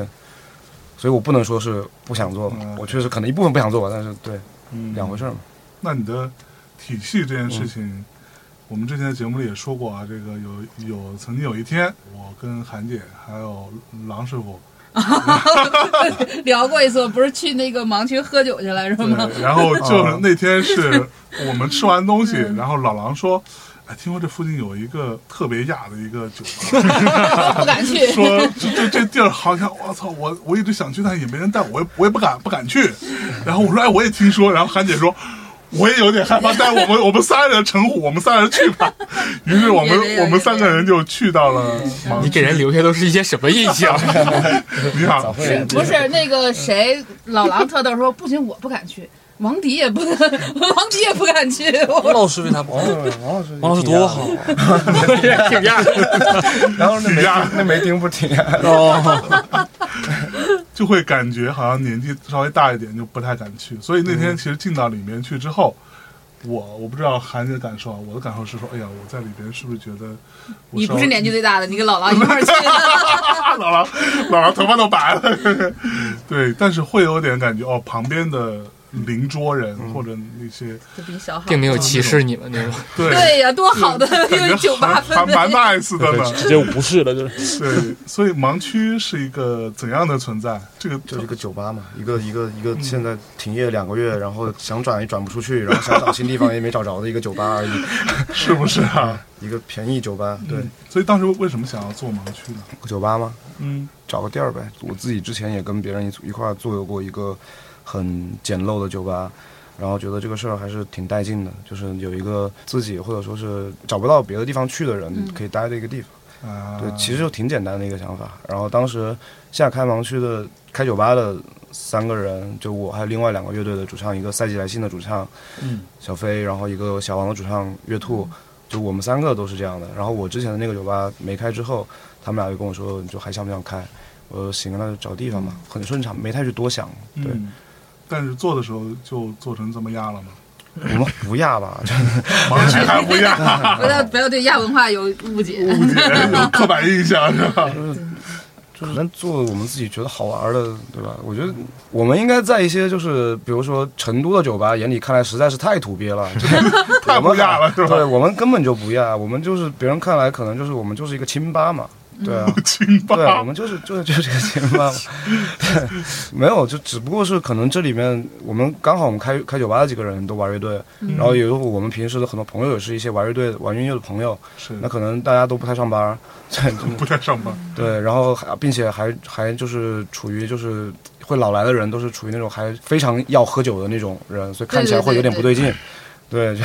所以我不能说是不想做，嗯。我确实可能一部分不想做吧，但是对嗯，两回事儿嘛。那你的体系这件事情，我们之前的节目里也说过啊，这个有有曾经有一天，我跟韩姐还有郎师傅 聊过一次，不是去那个盲区喝酒去了是吗？然后就是那天是 我们吃完东西，然后老狼说。哎，听说这附近有一个特别雅的一个酒吧，不敢去。说这这这地儿好像，我操，我我一直想去，但也没人带我，我也我也不敢不敢去。然后我说，哎，我也听说。然后韩姐说，我也有点害怕，但我们我们三人成虎，我们三人去吧。于是我们我们三个人就去到了。你给人留下都是一些什么印象？你好，不是那个谁，老狼特逗说，不行，我不敢去。王迪也不，王迪也不敢去。王老师为啥不？王老师，王老师多好，挺压。然后那没那没丁不挺亚哦，就会感觉好像年纪稍微大一点就不太敢去。所以那天其实进到里面去之后，我我不知道韩姐的感受啊，我的感受是说，哎呀，我在里边是不是觉得你不是年纪最大的，你跟姥姥一块去？姥姥，姥姥头发都白了。对，但是会有点感觉哦，旁边的。邻桌人或者那些，并没有歧视你们那种。对 对呀，多好的因为酒吧分还蛮 nice 的呢，直接无视了，就是。对，所以盲区是一个怎样的存在？这个就是一个酒吧嘛，一个一个一个现在停业两个月，然后想转也转不出去，然后想找新地方也没找着的一个酒吧而已，是不是啊？一个便宜酒吧。对，所以当时为什么想要做盲区呢？酒吧吗？嗯，找个地儿呗。我自己之前也跟别人一一块做过一个。很简陋的酒吧，然后觉得这个事儿还是挺带劲的，就是有一个自己或者说是找不到别的地方去的人可以待的一个地方。啊，对，其实就挺简单的一个想法。然后当时下开盲区的开酒吧的三个人，就我还有另外两个乐队的主唱，一个赛季来信的主唱，嗯，小飞，然后一个小王的主唱月兔，就我们三个都是这样的。然后我之前的那个酒吧没开之后，他们俩就跟我说，就还想不想开？我说行，那就找地方吧，很顺畅，没太去多想，对。但是做的时候就做成这么亚了吗？我们不亚吧，盲区还不亚，不要不要对亚文化有误解，误解有刻板印象是吧？就是做我们自己觉得好玩的，对吧？我觉得我们应该在一些就是比如说成都的酒吧眼里看来实在是太土鳖了，太不亚了，是吧？对我们根本就不亚，我们就是别人看来可能就是我们就是一个清吧嘛。对啊，对，我们就是就是就是这个情况，对，没有，就只不过是可能这里面我们刚好我们开开酒吧的几个人都玩乐队，然后有我们平时的很多朋友也是一些玩乐队玩音乐的朋友，是，那可能大家都不太上班，不太上班，对，然后还并且还还就是处于就是会老来的人都是处于那种还非常要喝酒的那种人，所以看起来会有点不对劲。对，对，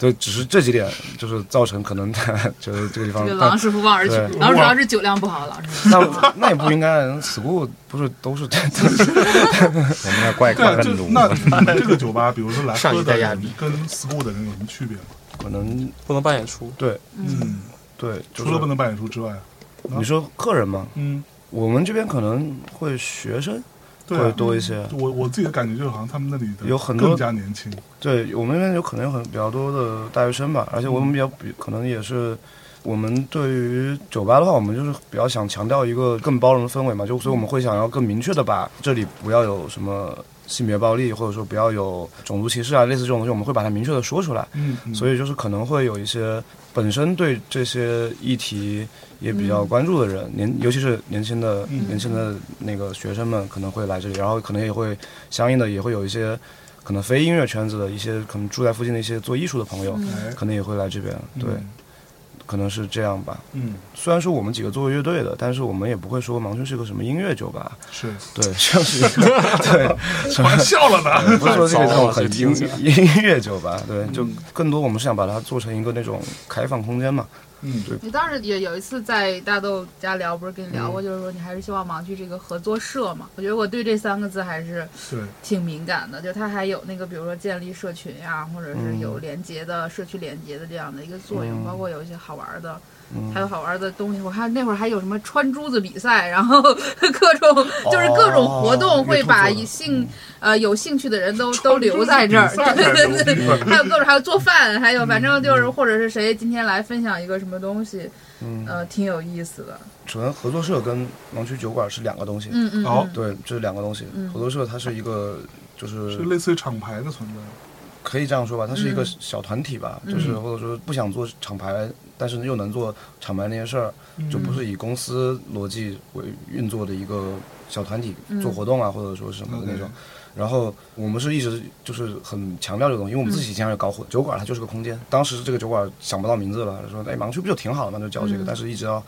对 只是这几点就是造成可能 就是这个地方。这个狼师傅望而却步，狼师傅主要是酒量不好，狼师傅。那那也不应该，school 不是都是 这。我们要怪怪更多。那这个酒吧，比如说来喝的人跟 school 的人有什么区别吗？可能不能办演出。对，嗯，对，除了不能办演出之外，你说客人吗？嗯，我们这边可能会学生。会多一些。我我自己的感觉就是，好像他们那里的有很多更加年轻。对我们那边有可能有很比较多的大学生吧，而且我们比较比可能也是，我们对于酒吧的话，我们就是比较想强调一个更包容的氛围嘛，就所以我们会想要更明确的把这里不要有什么性别暴力，或者说不要有种族歧视啊，类似这种东西，我们会把它明确的说出来。嗯，所以就是可能会有一些本身对这些议题。也比较关注的人，年尤其是年轻的年轻的那个学生们可能会来这里，然后可能也会相应的也会有一些可能非音乐圈子的一些可能住在附近的一些做艺术的朋友，可能也会来这边，对，可能是这样吧。嗯，虽然说我们几个做乐队的，但是我们也不会说盲区是个什么音乐酒吧，是。对，像是一个 对，玩笑了呢，不是说这种很音音乐酒吧，对，就更多我们是想把它做成一个那种开放空间嘛。嗯，对。你当时也有一次在大豆家聊，不是跟你聊过，就是说你还是希望盲区这个合作社嘛？我觉得我对这三个字还是对挺敏感的，就它还有那个，比如说建立社群呀，或者是有连接的社区连接的这样的一个作用，包括有一些好玩的。还有好玩的东西，我看那会儿还有什么穿珠子比赛，然后 各种就是各种活动，会把兴呃有兴趣的人都都留在这儿。对对对，还有各种还有做饭，还有反正就是或者是谁今天来分享一个什么东西，呃，挺有意思的。首先，合作社跟盲区酒馆是两个东西。嗯嗯。好，对，这是两个东西。合作社它是一个就是是类似于厂牌的存在。可以这样说吧，它是一个嗯小团体吧，嗯就是或者说不想做厂牌，但是又能做厂牌那些事儿，就不是以公司逻辑为运作的一个小团体嗯做活动啊，或者说是什么的那种。然后我们是一直就是很强调这个东西，因为我们自己经常也搞混。酒馆它就是个空间，当时这个酒馆想不到名字了，说哎盲区不就挺好的嘛？就叫这个，嗯但是一直要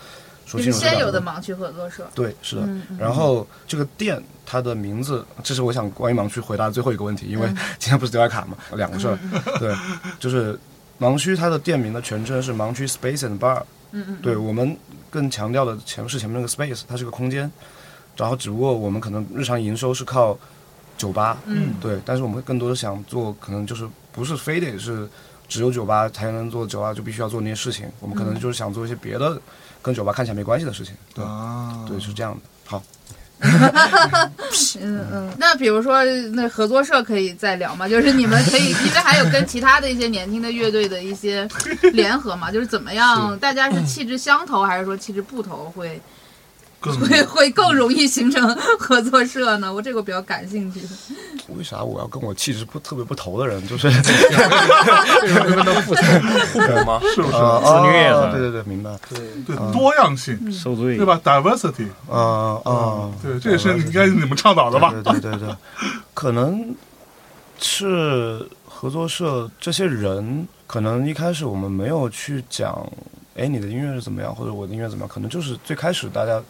是先有的盲区合作社。对，是的。然后这个店它的名字，这是我想关于盲区回答的最后一个问题，因为嗯 今天不是丢卡嘛，两个事儿。对，就是盲区它的店名的全称是盲区 Space and Bar。嗯嗯，对我们更强调的前是前面那个 space，它是个空间，然后只不过我们可能日常营收是靠酒吧，嗯对，但是我们更多的想做，可能就是不是非得是只有酒吧才能做酒吧，就必须要做那些事情，我们可能就是想做一些别的跟酒吧看起来没关系的事情，对，啊，对，是这样的。好，嗯嗯，那比如说那合作社可以再聊吗？就是你们可以，因为还有跟其他的一些年轻的乐队的一些联合嘛，就是怎么样，大家是气质相投，还是说气质不投会更会会更容易形成合作社呢？我这个比较感兴趣。为啥我要跟我气质不特别不投的人，就是 跟他互相 互补吗？是不是？呃自虐对对对，明白，对多样性，受罪对吧？diversity，啊啊，对，这也是应该是你们倡导的吧？对对对对对，可能是合作社这些人，可能一开始我们没有去讲，哎，你的音乐是怎么样，或者我的音乐怎么样，可能就是最开始大家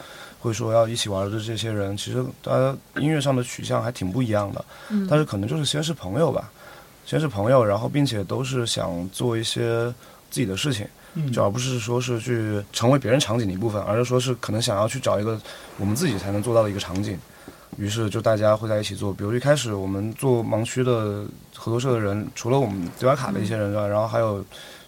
会说要一起玩的这些人，其实大家音乐上的取向还挺不一样的，嗯但是可能就是先是朋友吧，先是朋友，然后并且都是想做一些自己的事情。嗯就而不是说是去成为别人场景的一部分，而是说是可能想要去找一个我们自己才能做到的一个场景。于是就大家会在一起做，比如一开始我们做盲区的合作社的人，除了我们迪瓦卡的一些人之外，然后还有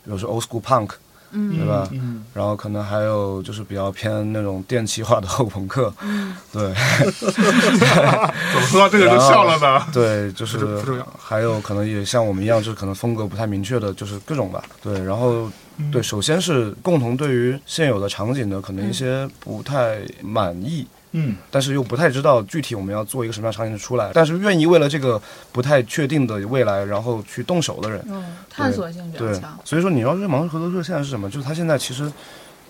比如说 old school punk，嗯。对吧？嗯，然后可能还有就是比较偏那种电气化的后 朋克，嗯。对。怎么说到这个就笑了呢？对，就是还有可能也像我们一样，就是可能风格不太明确的，就是各种吧。对，然后嗯。对，首先是共同对于现有的场景的可能一些不太满意，嗯但是又不太知道具体我们要做一个什么样场景出来，但是愿意为了这个不太确定的未来，然后去动手的人。嗯，探索性比较对强。，所以说你要是盲合作社现在是什么？就是他现在其实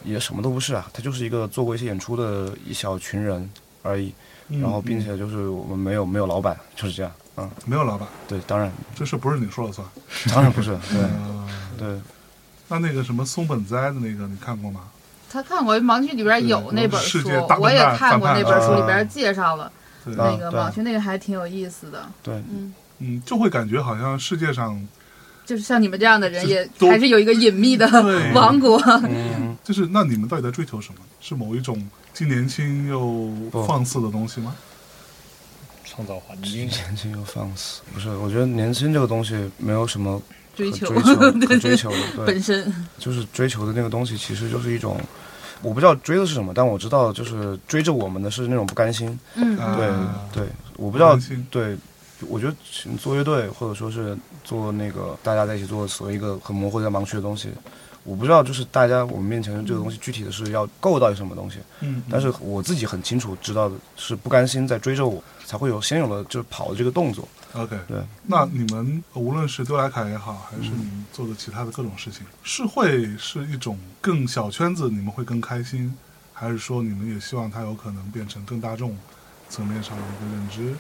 也什么都不是啊，他就是一个做过一些演出的一小群人而已。嗯，然后并嗯且就是我们没有没有老板，就是这样。嗯，没有老板，对，当然这事不是你说了算。当然不是，对嗯，对。那那个什么松本哉的那个你看过吗？他看过盲区里边有那本书我也看过那本书，里边介绍了那个盲区，那个还挺有意思的。对，嗯，嗯，就会感觉好像世界上就是像你们这样的人，也还是有一个隐秘的 王国。嗯，就是那你们到底在追求什么？是某一种既年轻又放肆的东西吗？创造环境，年轻又放肆，不是？我觉得年轻这个东西没有什么追求可追求可追求的，本，身，就是追求的那个东西，其实就是一种，我不知道追的是什么，但我知道就是追着我们的是那种不甘心，嗯，啊。对对，我不知道不对，我觉得做乐队或者说是做那个大家在一起做所谓一个很模糊在盲区的东西，我不知道就是大家我们面前的这个东西具体的是要够到一什么东西，嗯，但是我自己很清楚知道的是不甘心在追着我，才会有先有了就是跑的这个动作。OK，对，那你们无论是丢莱卡也好，还是你们做的其他的各种事情，是会是一种更小圈子，你们会更开心，还是说你们也希望它有可能变成更大众层面上的一个认知，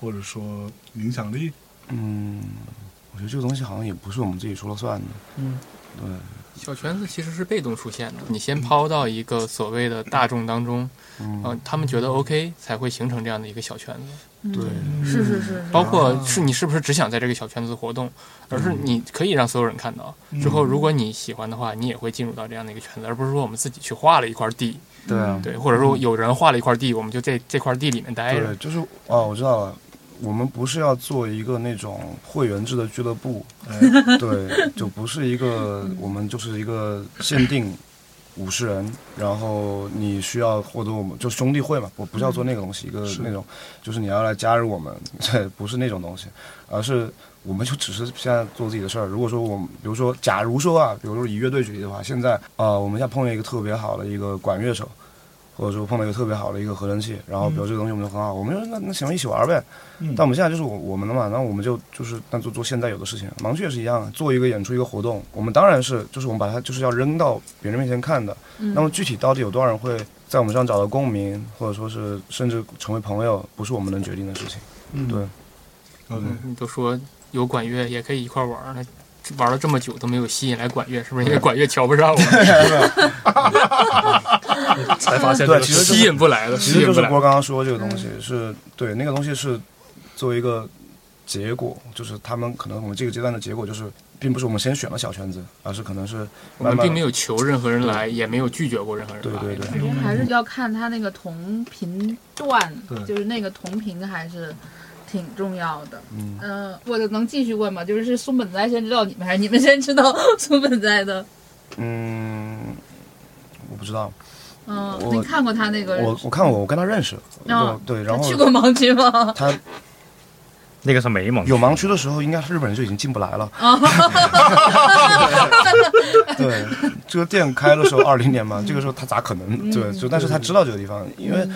或者说影响力？嗯，我觉得这个东西好像也不是我们自己说了算的。嗯，对，小圈子其实是被动出现的，你先抛到一个所谓的大众当中，嗯，呃，他们觉得 OK 才会形成这样的一个小圈子。对，是是是是，包括是你是不是只想在这个小圈子活动，而是你可以让所有人看到。之后，如果你喜欢的话，你也会进入到这样的一个圈子，而不是说我们自己去画了一块地，对啊，对，或者说有人画了一块地，我们就在这块地里面待对，着。就是哦，我知道了。我们不是要做一个那种会员制的俱乐部，哎，对，就不是一个我们就是一个限定五十人，然后你需要获得我们就兄弟会嘛，我不是要做那个东西，一个是那种就是你要来加入我们，这不是那种东西，而是我们就只是现在做自己的事儿。如果说我们，比如说，假如说啊，比如说以乐队举例的话，现在啊、呃我们现在碰见一个特别好的一个管乐手，或者说碰到一个特别好的一个合成器，然后比如这个东西我们就很好，我们就那那行一起玩呗。但我们现在就是我我们的嘛，那我们就就是那做做现在有的事情。盲区也是一样，做一个演出一个活动，我们当然是就是我们把它就是要扔到别人面前看的。那么具体到底有多少人会在我们身上找到共鸣，或者说是甚至成为朋友，不是我们能决定的事情。嗯对，，OK，你都说有管乐也可以一块玩儿，那玩了这么久都没有吸引来管乐，是不是？因为管乐瞧不上我，才发现这对其实吸引不来的，其实就是郭刚刚说这个东西是对那个东西是作为一个结果，就是他们可能我们这个阶段的结果就是，并不是我们先选了小圈子，而是可能是慢慢我们并没有求任何人来，也没有拒绝过任何人来。对。对对还是要看他那个同频段，就是那个同频还是挺重要的。嗯嗯、我能继续问吗？就是是松本哉先知道你们，还是你们先知道 松本哉的？嗯，我不知道，嗯，我你看过他那个？我我看过，我跟他认识，哦对，然后去过盲区吗？他那个是没蒙，有盲区的时候，应该日本人就已经进不来了。哦 对，这个店开的时候二零年嘛，这个时候他咋可能？对，就但是他知道这个地方，因为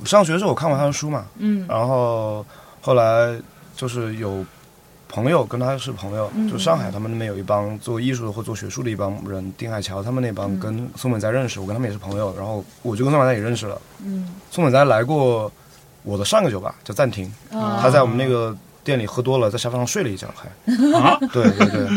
我上学的时候我看过他的书嘛，嗯然后后来就是有朋友跟他是朋友，嗯。就上海他们那边有一帮做艺术的或做学术的一帮人，丁海桥他们那帮跟宋本在认识，我跟他们也是朋友，然后我就跟宋本在也认识了。嗯，松本在来过我的上个酒吧叫暂停，哦他在我们那个店里喝多了，在沙发上睡了一觉，还。啊，对对对，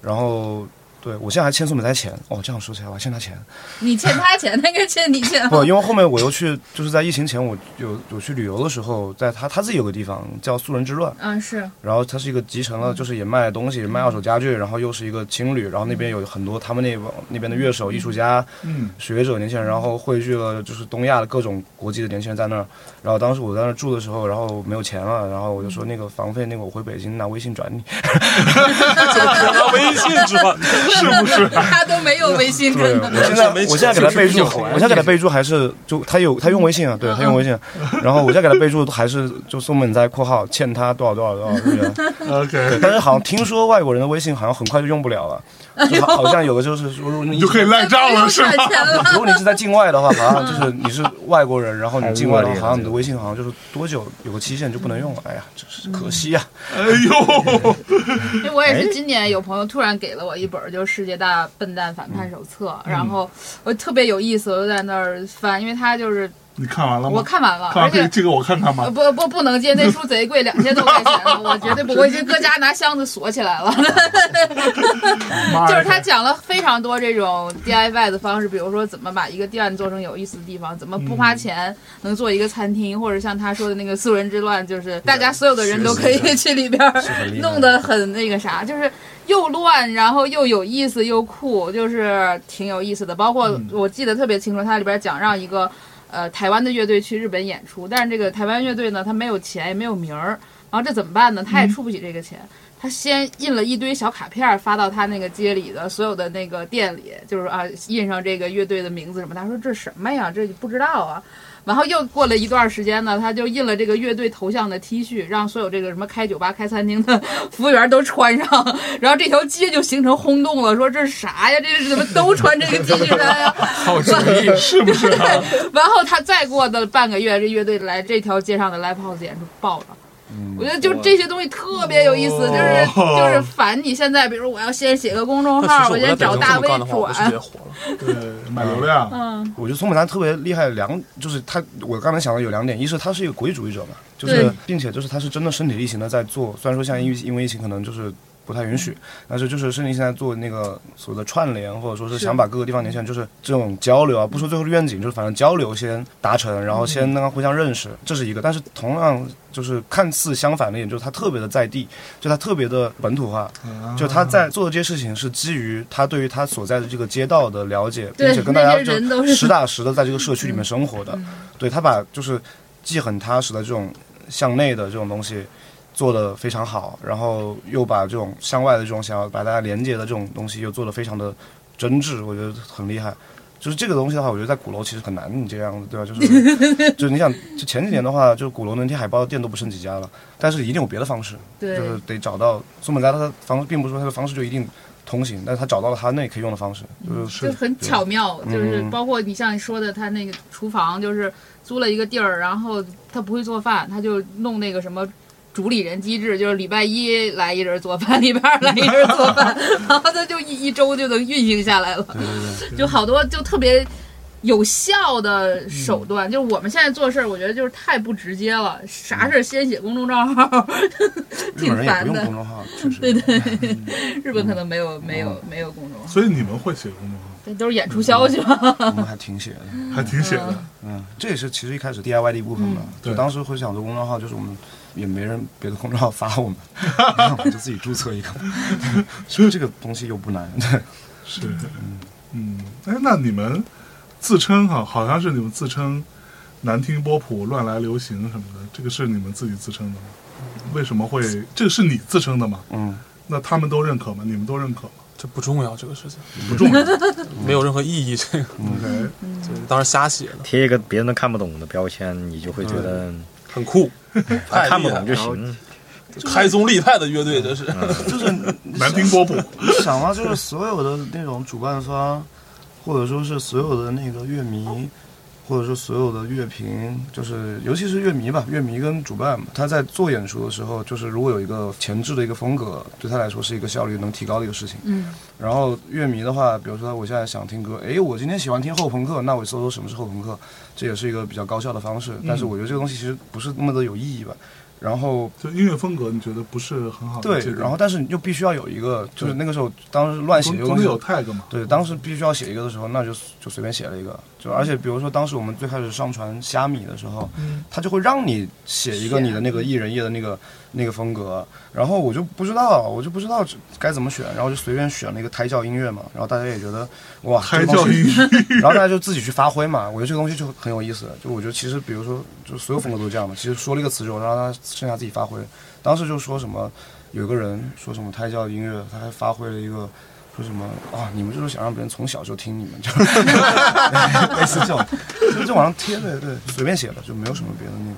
然后对我现在还欠松本在钱哦，这样说起来我还欠他钱，你欠他钱，他应该欠你钱。不，因为后面我又去，就是在疫情前我有有去旅游的时候，在他他自己有个地方叫素人之乱。嗯，是，然后它是一个集成了，就是也卖东西，卖二手家具，然后又是一个青旅，然后那边有很多他们那帮那边的乐手、艺术家、嗯学者、年轻人，然后汇聚了就是东亚的各种国际的年轻人在那儿。然后当时我在那儿住的时候，然后没有钱了，然后我就说那个房费那个我回北京拿微信转你。拿微信是吧？是不是？他都没有微信我现在我现在给他备注，我现在给他备注还是就他有他用微信啊，对他用微信，然后我现在给他备注还是就宋本在括号欠他多少多少多少日元。OK，但是好像听说外国人的微信好像很快就用不了了，就好好像有个就是说，你你就可以赖账了是吗？赚钱了。如果你是在境外的话，好像就是你是外国人，然后你境外的话，好像你的微信好像就是多久有个期限就不能用了。哎呀，真是可惜呀、哎呦，因为我也是今年有朋友突然给了我一本，就是《世界大笨蛋反叛手册》，然后我特别有意思，我就在那儿翻，因为他就是你看完了吗？我看完了，看而且。完可以借给我看看呃吗？不不不能借，那书贼贵，两千多 块钱呢，我绝对不，我已经搁家拿箱子锁起来了。就是他讲了非常多这种 DIY 的方式，比如说怎么把一个店做成有意思的地方，怎么不花钱能做一个餐厅，或者像他说的那个素人之乱，就是大家所有的人都可以去里边弄得很那个啥，就是又乱，然后又有意思又酷，就是挺有意思的。包括我记得特别清楚，它里边讲让一个呃台湾的乐队去日本演出，但是这个台湾乐队呢，他没有钱也没有名儿，然后这怎么办呢？他也出不起这个钱。他先印了一堆小卡片发到他那个街里的所有的那个店里，就是啊印上这个乐队的名字什么。他说这什么呀？这不知道啊。然后又过了一段时间呢，他就印了这个乐队头像的 T 恤，让所有这个什么开酒吧、开餐厅的服务员都穿上，然后这条街就形成轰动了，说这是啥呀？这是怎么都穿这个 T 恤衫呀？好主意，是不是啊？然后他再过的半个月，这乐队来这条街上的 live house 演出爆了。我觉得就这些东西特别有意思，就是 就是烦你现在，比如我要先写个公众号，我先找大 V 转，火了。对，买流量。嗯，我觉得松本他特别厉害，两就是他，我刚才想到有两点，一是他是一个国际主义者嘛，就是并且就是他是真的身体力行的在做，虽然说像因为因为疫情可能就是不太允许，但是就是身体力行在做那个所谓的串联，或者说是是想把各个地方年轻人就是这种交流啊，不说最后的愿景，就是反正交流先达成，然后先让他互相认识，这是一个。但是同样就是看似相反的一点，就是他特别的在地，就他特别的本土化，就他在做的这些事情是基于他对于他所在的这个街道的了解，并且跟大家就实打实的在这个社区里面生活的。嗯对他把就是既很踏实的这种向内的这种东西做的非常好，然后又把这种向外的这种想要把大家连接的这种东西又做得非常的真挚，我觉得很厉害。就是这个东西的话，我觉得在鼓楼其实很难，你这样子，对吧？就是，就是你想，就前几年的话，就鼓楼能贴海报的店都不剩几家了，但是一定有别的方式，对就是得找到松本家他的方式，并不是说他的方式就一定通行，但是他找到了他那可以用的方式，就是就很巧妙，嗯就是包括你像你说的，他那个厨房就是租了一个地儿，然后他不会做饭，他就弄那个什么。主理人机制就是礼拜一来一人做饭，礼拜二来一人做饭，然后他就一一周就能运行下来了。对对对，就好多就特别有效的手段，就是我们现在做事儿，我觉得就是太不直接了，啥事儿先写公众账号，日本人也挺烦的。不用公。众号，确实，对对，日本可能没有没有没有公众号，所以你们会写公众号，这都是演出消息嘛。我们还挺写的。还挺写的。嗯，这也是其实一开始 DIY 的一部分嘛。对。就当时会想做公众号，就是我们也没人别的公众号发我们，那我们就自己注册一个。所以这个东西又不难，对，是，嗯嗯，哎，那你们自称哈，好像是你们自称难听波普、乱来流行什么的，这个是你们自己自称的吗？为什么会？这个是你自称的吗？嗯，那他们都认可吗？你们都认可吗？这不重要，这个事情不重要。没有任何意义。这个 OK，就是当时瞎写的，贴一个别人都看不懂的标签，你就会觉得很酷，太看不懂就行。开宗立派的乐队，这是。就是难听 波普，你想啊，就是所有的那种主办方，或者说是所有的那个乐迷，或者说所有的乐评，就是尤其是乐迷吧，乐迷跟主办嘛，他在做演出的时候，就是如果有一个前置的一个风格，对他来说是一个效率能提高的一个事情。嗯，然后乐迷的话，比如说我现在想听歌，诶，我今天喜欢听后朋克，那我搜搜什么是后朋克，这也是一个比较高效的方式。但是我觉得这个东西其实不是那么的有意义吧。然后就音乐风格，你觉得不是很好的对然后但是你就必须要有一个，就是那个时候当时乱写总这个东西总得有 tag 嘛。对，当时必须要写一个的时候，那就就随便写了一个。就而且比如说当时我们最开始上传虾米的时候，嗯他就会让你写一个你的那个艺人页的那个那个风格，然后我就不知道，我就不知道该怎么选，然后就随便选了一个胎教音乐嘛，然后大家也觉得哇，胎教音乐，然后大家就自己去发挥嘛。我觉得这个东西就很有意思。就我觉得其实比如说，就所有风格都是这样嘛。其实说了一个词之后，让他剩下自己发挥。当时就说什么，有个人说什么胎教音乐，他还发挥了一个。说什么啊？你们就是想让别人从小就听你们，就类似这种，就就往上贴，对对，随便写的，就没有什么别的那个。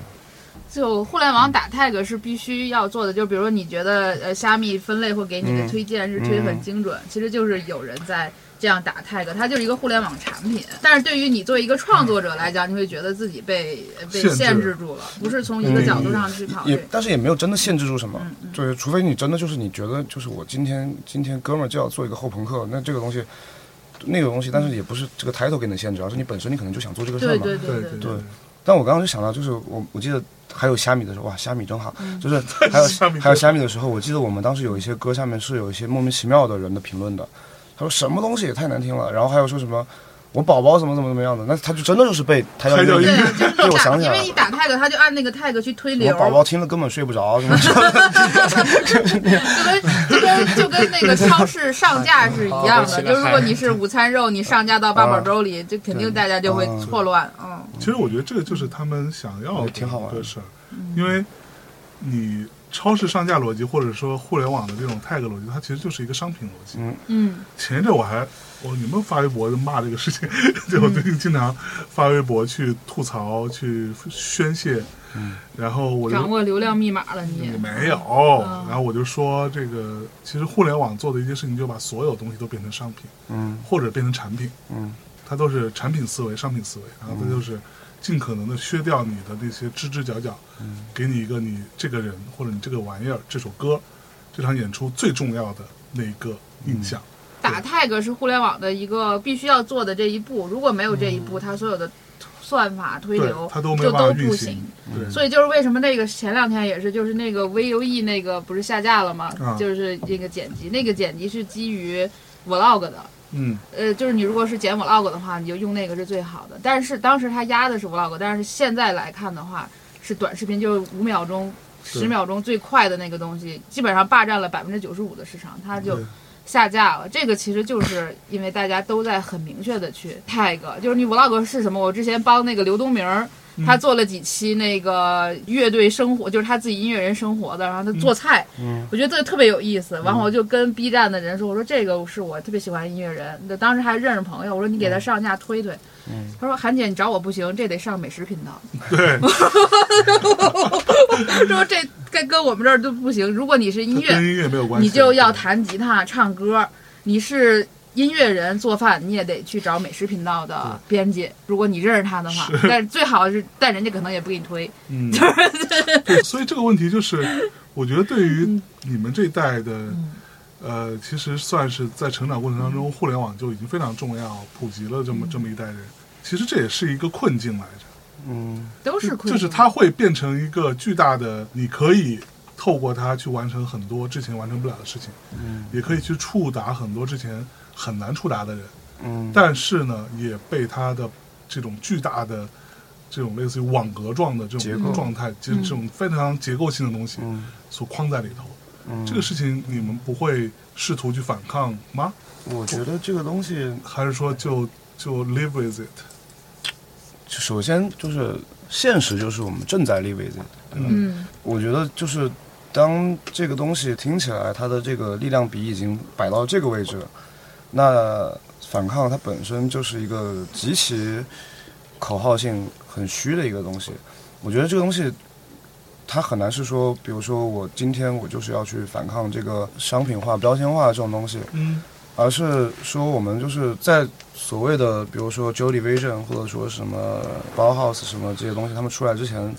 就互联网打 tag 是必须要做的，就比如说你觉得呃虾米分类会给你的嗯推荐是推得很精准，其实就是有人在这样打 tag，它就是一个互联网产品。但是对于你作为一个创作者来讲，你会觉得自己被被限制住了，不是从一个角度上去考虑也。但是也没有真的限制住什么，嗯对，除非你真的就是你觉得就是我今天今天哥们儿就要做一个后朋克，那这个东西那个东西，但是也不是这个 title 给你的限制，而是你本身你可能就想做这个事儿对嘛。对对对对对，但我刚刚就想到，就是我我记得还有虾米的时候，哇，虾米真好，嗯。就是还有虾米还有虾米的时候，我记得我们当时有一些歌下面是有一些莫名其妙的人的评论的，他说什么东西也太难听了，然后还有说什么我宝宝怎么怎么怎么样的，那他就真的就是被胎教胎教音乐对，就是你打，我想起来了。因为你打 tag，他就按那个 tag 去推流，我宝宝听了根本睡不着，就跟就跟就跟那个超市上架是一样的，就如果你是午餐肉，你上架到八宝粥里，就肯定大家就会错乱，嗯。其实我觉得这个就是他们想要的挺好玩的。的事儿，因为你超市上架逻辑或者说互联网的这种 tag 逻辑，它其实就是一个商品逻辑。嗯。嗯，前一阵我还我有没有发微博就骂这个事情？就我最近经常发微博去吐槽、去宣泄，嗯。然后我掌握流量密码了你。也。没有，嗯。然后我就说这个其实互联网做的一件事情，就把所有东西都变成商品，嗯。或者变成产品，嗯。它都是产品思维、商品思维，然后它就是尽可能的削掉你的那些枝枝角角，嗯。给你一个你这个人或者你这个玩意儿、这首歌、这场演出最重要的那一个印象。打 tag 是互联网的一个必须要做的这一步，如果没有这一步，它所有的算法推流，它都没就都不行。对，所以就是为什么那个前两天也是，就是那个 VUE 那个不是下架了吗？啊就是那个剪辑，那个剪辑是基于 Vlog 的。嗯，呃，就是你如果是剪 Vlog 的话，你就用那个是最好的。但是当时它压的是 Vlog，但是现在来看的话，是短视频，就是五秒钟、对十秒钟最快的那个东西，基本上霸占了百分之九十五的市场，它就对下架了。这个其实就是因为大家都在很明确的去 tag，就是你 Vlog 是什么？我之前帮那个刘东明儿。他做了几期那个乐队生活，就是他自己音乐人生活的，然后他做菜，嗯我觉得这个特别有意思。完后我就跟 B 站的人说，我说这个是我特别喜欢音乐人，那当时还认识朋友，我说你给他上架推推。嗯他说韩姐你找我不行，这得上美食频道。对，说这跟跟我们这儿都不行，如果你是音乐跟，音乐没有关系，你就要弹吉他、唱歌。你是音乐人做饭，你也得去找美食频道的编辑，如果你认识他的话。但是最好是，但人家可能也不给你推。嗯，对，所以这个问题就是，我觉得对于你们这一代的，呃，其实算是在成长过程当中，互联网就已经非常重要，普及了这么这么一代人。其实这也是一个困境来着。嗯，都是困就是它会变成一个巨大的，你可以透过它去完成很多之前完成不了的事情，嗯，也可以去触达很多之前很难触达的人，嗯，但是呢，也被他的这种巨大的这种类似于网格状的这结构种状态，就是这种非常结构性的东西嗯所框在里头。嗯，这个事情你们不会试图去反抗吗？我觉得这个东西，还是说就就 live with it？首先就是现实，就是我们正在 live with it。嗯我觉得就是当这个东西听起来它的这个力量比已经摆到这个位置，那反抗它本身就是一个极其口号性很虚的一个东西。我觉得这个东西它很难是说，比如说我今天我就是要去反抗这个商品化、标签化这种东西，嗯而是说我们就是在所谓的，比如说 Joy Division 或者说什么 Bauhaus 什么这些东西，他们出来之前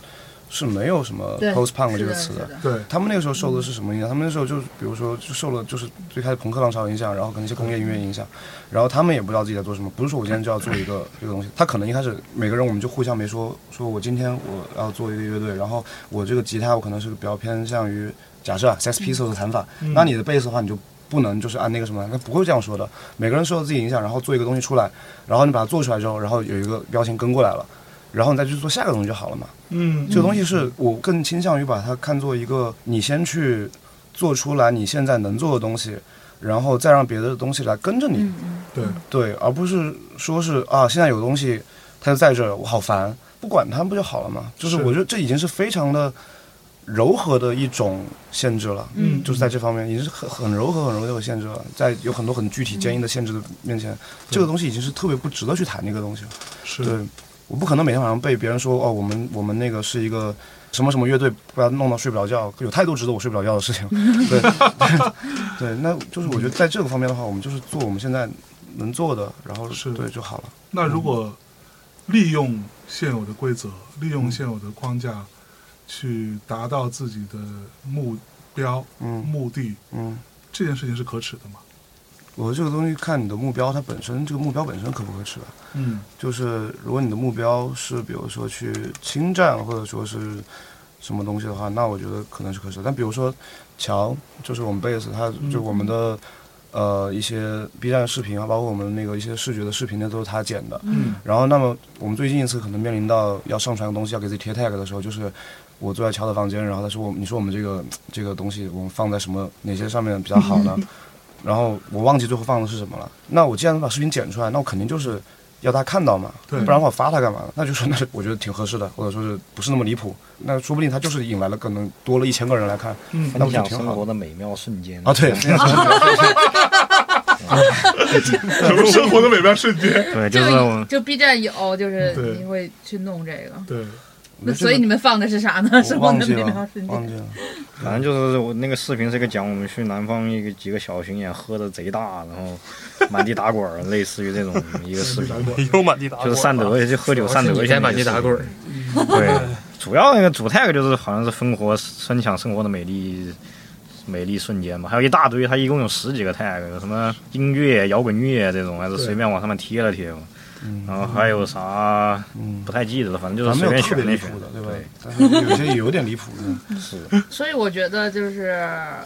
是没有什么 post punk 这个词的对，他们那个时候受的是什么影响？他们那时候就比如说就受了就是最开始朋克浪潮影响，然后可能一些工业音乐影响，然后他们也不知道自己在做什么。不是说我今天就要做一个这个东西，他可能一开始每个人我们就互相没说，说我今天我要做一个乐队，然后我这个吉他我可能是比较偏向于假设啊 Sex Pistols 的弹法，那你的贝斯的话你就。不能就是按那个什么，他不会这样说的。每个人受到自己影响，然后做一个东西出来，然后你把它做出来之后，然后有一个标签跟过来了，然后你再去做下个东西就好了嘛。嗯，这个东西是我更倾向于把它看作一个，你先去做出来你现在能做的东西，然后再让别的东西来跟着你，嗯嗯。对，对，而不是说是啊，现在有东西它就在这儿，我好烦，不管它不就好了嘛？就是是我觉得这已经是非常的柔和的一种限制了。嗯就是在这方面已经是很很柔和、很柔和的限制了，在有很多很具体、坚硬的限制的面前，这个东西已经是特别不值得去谈的一个东西了。是，对，我不可能每天晚上被别人说哦，我们我们那个是一个什么什么乐队，不要弄到睡不着觉，有太多值得我睡不着觉的事情。对，对，那就是我觉得在这个方面的话，我们就是做我们现在能做的，然后是对就好了。那如果利用现有的规则，利用现有的框架，去达到自己的目标、嗯目的，嗯，这件事情是可耻的吗？我这个东西看你的目标，它本身这个目标本身可不可耻吧？嗯就是如果你的目标是比如说去侵占或者说是什么东西的话，那我觉得可能是可耻。但比如说乔，就是我们贝斯，他就我们的、呃一些 B 站视频啊，包括我们那个一些视觉的视频那，都是他剪的。嗯然后，那么我们最近一次可能面临到要上传的东西，要给自己贴 tag 的时候，就是我坐在乔的房间，然后他说我你说我们这个这个东西我们放在什么哪些上面比较好呢？然后我忘记最后放的是什么了。那我既然能把视频剪出来，那我肯定就是要他看到嘛，对不然的话我发他干嘛呢？那就是 那我觉得挺合适的，或者说是不是那么离谱？那说不定他就是引来了可能多了一千个人来看，嗯那分享不就挺好的生活的美妙瞬间啊？对，生活的美妙瞬间。对，这就就 B 站有，就是对你会去弄这个。对，那所以你们放的是啥呢？我 生活的美妙瞬，间。反正就是我那个视频是个讲我们去南方一个几个小巡演，喝的贼大，然后满地打滚儿，类似于这种一个视频，又满地打滚就是善德，就喝酒善德去你该满地打滚儿。对，主要那个主 tag 就是好像是生活分享生活的美丽美丽瞬间嘛，还有一大堆，它一共有十几个 tag，有什么音乐、摇滚乐这种，还是随便往上面贴了贴嘛。嗯然后还有啥嗯不太记得了，反正就是随便没有特别离选那选谱的，对吧对？有些有点离谱的。是所以我觉得就是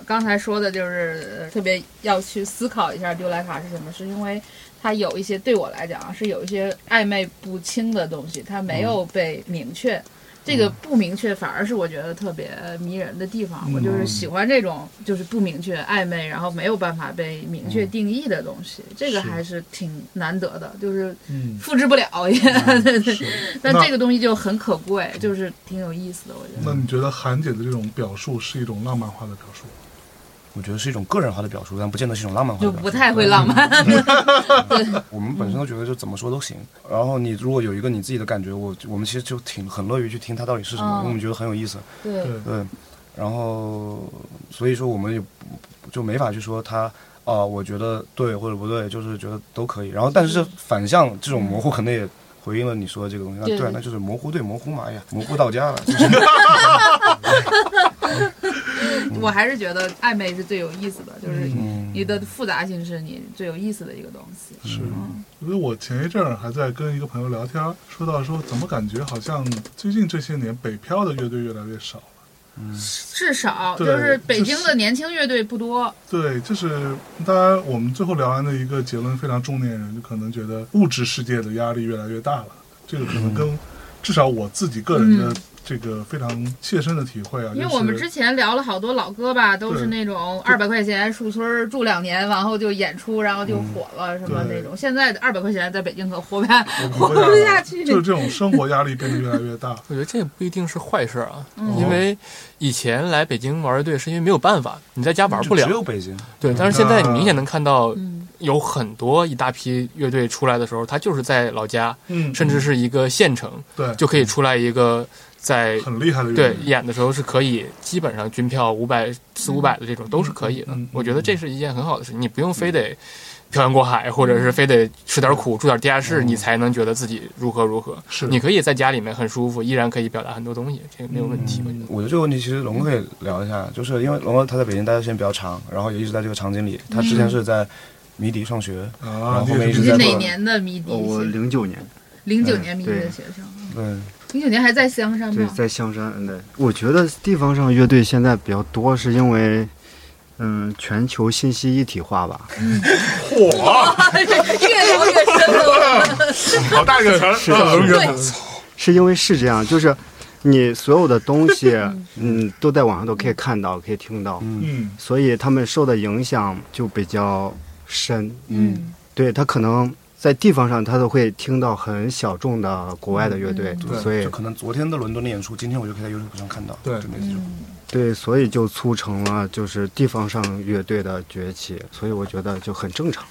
刚才说的，就是呃特别要去思考一下丢莱卡是什么，是因为它有一些对我来讲啊是有一些暧昧不清的东西，它没有被明确。这个不明确反而是我觉得特别迷人的地方，我就是喜欢这种就是不明确、暧昧，然后没有办法被明确定义的东西，这个还是挺难得的，就是嗯，复制不了也。对对。但那这个东西就很可贵，就是挺有意思的，我觉得。那你觉得韩姐的这种表述是一种浪漫化的表述？我觉得是一种个人化的表述，但不见得是一种浪漫化的。就不太会浪漫。我们本身都觉得就怎么说都行。然后你如果有一个你自己的感觉，我我们其实就挺很乐于去听它到底是什么，嗯因为我们觉得很有意思。对，对，然后所以说我们也就没法去说它啊、我觉得对或者不对，就是觉得都可以。然后，但是反向这种模糊，可能也回应了你说的这个东西。那对啊，对对那就是模糊对模糊嘛，哎呀，模糊到家了。就 是 我还是觉得暧昧是最有意思的，就是嗯你的复杂性是你最有意思的一个东西。是嗯，因为我前一阵儿还在跟一个朋友聊天，说到说怎么感觉好像最近这些年北漂的乐队越来越少了。至少就是北京的年轻乐队不多，对，就是当然我们最后聊完的一个结论非常中年人，就可能觉得物质世界的压力越来越大了。这个可能跟至少我自己个人的这个非常切身的体会啊，嗯因为我们之前聊了好多老歌吧，都是那种二百块钱树村儿住两年，然后就演出，然后就火了什么那种。现在二百块钱在北京可活不下，活活不下去。就是这种生活压力变得越来越大。我觉得这也不一定是坏事啊，嗯因为以前来北京玩乐队是因为没有办法，你在家玩不了只。有北京，对，但是现在你明显能看到嗯，有很多一大批乐队出来的时候，他就是在老家，嗯，甚至是一个县城，对，就可以出来一个在很厉害的对。演的时候是可以基本上均票五百四五百的这种都是可以的嗯嗯嗯。我觉得这是一件很好的事情，你不用非得漂洋过海，或者是非得吃点苦住点地下室，你才能觉得自己如何如何。是你可以在家里面很舒服，依然可以表达很多东西，这个没有问题。我觉得。我觉得这个问题其实龙哥可以聊一下，就是因为龙哥他在北京待的时间比较长，然后也一直在这个场景里。他之前是在迷笛上学，然啊，后后面是哪直在做。年的迷笛哦，我学？零九年，零九年迷笛的学生，对，零九年还在香山吗对，在香山。嗯对，我觉得地方上乐队现在比较多，是因为，嗯，全球信息一体化吧。火 越聊越深了。好大一个词儿，是是因为是这样，就是你所有的东西，嗯，都在网上都可以看到，可以听到，嗯嗯所以他们受的影响就比较深。嗯，对他可能在地方上，他都会听到很小众的国外的乐队，对所以就可能昨天的伦敦的演出，今天我就可以在 YouTube 上看到。对。对，所以就促成了就是地方上乐队的崛起，所以我觉得就很正常。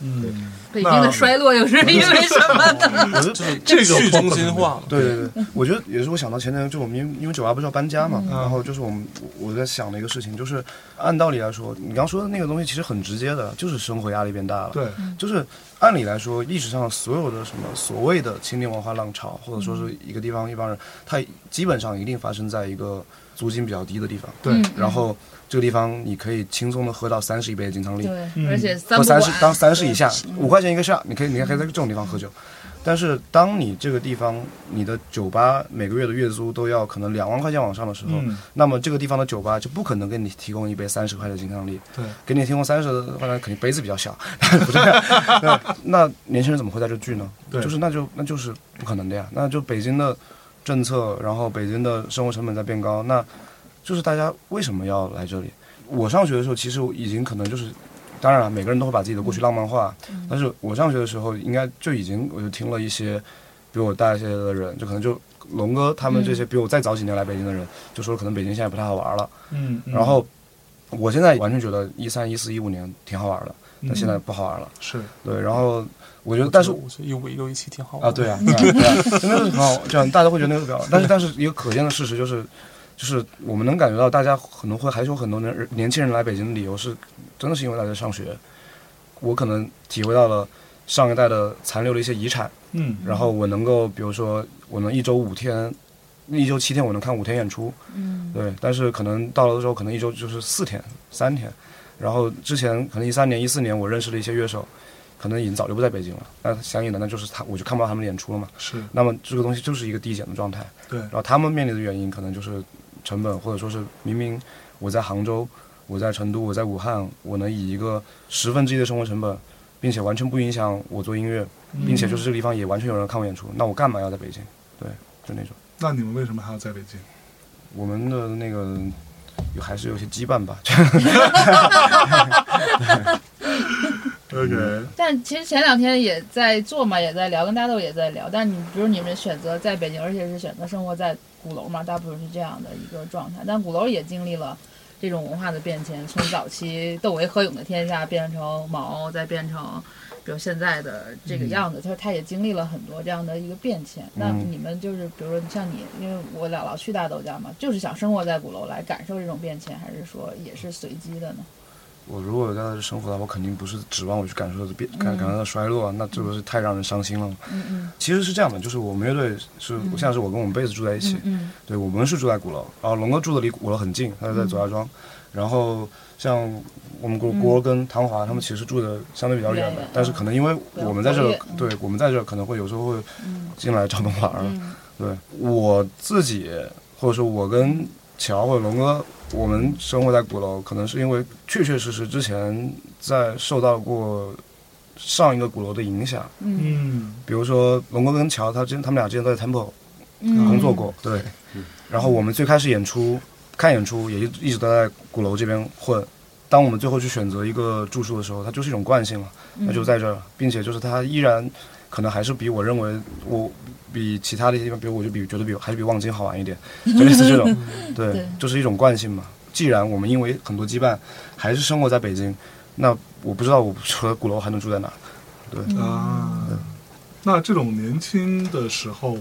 嗯，北京的衰落又是因为什么呢？我就这个去中心化，对对对，我觉得也是我想到前天就我们因为因为酒吧不是要搬家嘛，嗯然后就是我们我我在想的一个事情，就是按道理来说，你刚说的那个东西其实很直接的，就是生活压力变大了。对，就是按理来说，历史上所有的什么所谓的青年文化浪潮，或者说是一个地方一帮人，他基本上一定发生在一个租金比较低的地方，对嗯然后这个地方你可以轻松的喝到三十一杯的金汤力，对，嗯而且三十当三十以下，五块钱一个下，你可以你可以在这种地方喝酒。但是当你这个地方你的酒吧每个月的月租都要可能两万块钱往上的时候，嗯那么这个地方的酒吧就不可能给你提供一杯三十块的金汤力，对，给你提供三十的话，那肯定杯子比较小，不这样。那那年轻人怎么会在这聚呢？对就是那就那就是不可能的呀。那就北京的政策，然后北京的生活成本在变高，那就是大家为什么要来这里？我上学的时候，其实已经可能就是，当然了，每个人都会把自己的过去浪漫化，但是我上学的时候，应该就已经我就听了一些比我大一些的人，就可能就龙哥他们这些比我再早几年来北京的人，就说可能北京现在不太好玩了。嗯，嗯。然后我现在完全觉得一三、一四、一五年挺好玩的，但嗯现在不好玩了。是。对，然后我觉得，但是我觉得一五一六一七挺好玩啊，对啊，对啊，对啊，真的是很好，这样大家会觉得那个比较好。但是，但是一个可见的事实就是，就是我们能感觉到，大家可能会还是有很多人年轻人来北京的理由是，真的是因为大家上学。我可能体会到了上一代的残留的一些遗产，嗯，然后我能够，比如说，我能一周五天，一周七天我能看五天演出，嗯，对，但是可能到了的时候，可能一周就是四天、三天。然后之前可能一三年、一四年，我认识了一些乐手，可能已经早就不在北京了。那相应的，那就是他，我就看不到他们的演出了嘛。是那么这个东西就是一个递减的状态。对然后他们面临的原因可能就是成本，或者说是明明我在杭州、我在成都、我在武汉，我能以一个十分之一的生活成本，并且完全不影响我做音乐，并且就是这个地方也完全有人看我演出，那我干嘛要在北京？对，就那种。那你们为什么还要在北京？我们的那个有还是有些羁绊吧。OK，但其实前两天也在做嘛，也在聊，跟大豆也在聊。但你比如你们选择在北京，而且是选择生活在鼓楼嘛，大部分是这样的一个状态。但鼓楼也经历了这种文化的变迁，从早期窦唯何勇的天下变成毛，再变成比如现在的这个样子，他说他也经历了很多这样的一个变迁。那嗯你们就是比如说像你，因为我姥姥去大豆家嘛，就是想生活在鼓楼来感受这种变迁，还是说也是随机的呢？我如果在这生活的话，我肯定不是指望我去感受的变感感受到衰落啊，那这不是太让人伤心了吗？嗯嗯。其实是这样的，就是我们乐队是嗯现在是我跟我们贝斯住在一起，嗯对我们是住在鼓楼，然后龙哥住的离鼓楼很近，他是在左家庄，然后像我们郭嗯。郭跟唐华他们其实住的相对比较远的，但是可能因为我们在这对我们在这儿可能会有时候会嗯。进来找他们玩儿，嗯。对我自己，或者说我跟乔或者龙哥，我们生活在鼓楼，可能是因为确确实实之前在受到过上一个鼓楼的影响，嗯嗯比如说龙哥跟乔，他之前他们俩之前都在 Temple 嗯，工作过，对。然后我们最开始演出看演出也一一直都在鼓楼这边混。当我们最后去选择一个住宿的时候，它就是一种惯性了，嗯那就在这儿，并且就是它依然可能还是比我认为我比其他的一些地方，比如我就比觉得比还是比望京好玩一点，就类似这种，对对，就是一种惯性嘛。既然我们因为很多羁绊还是生活在北京，那我不知道我除了鼓楼还能住在哪。对。啊，那这种年轻的时候，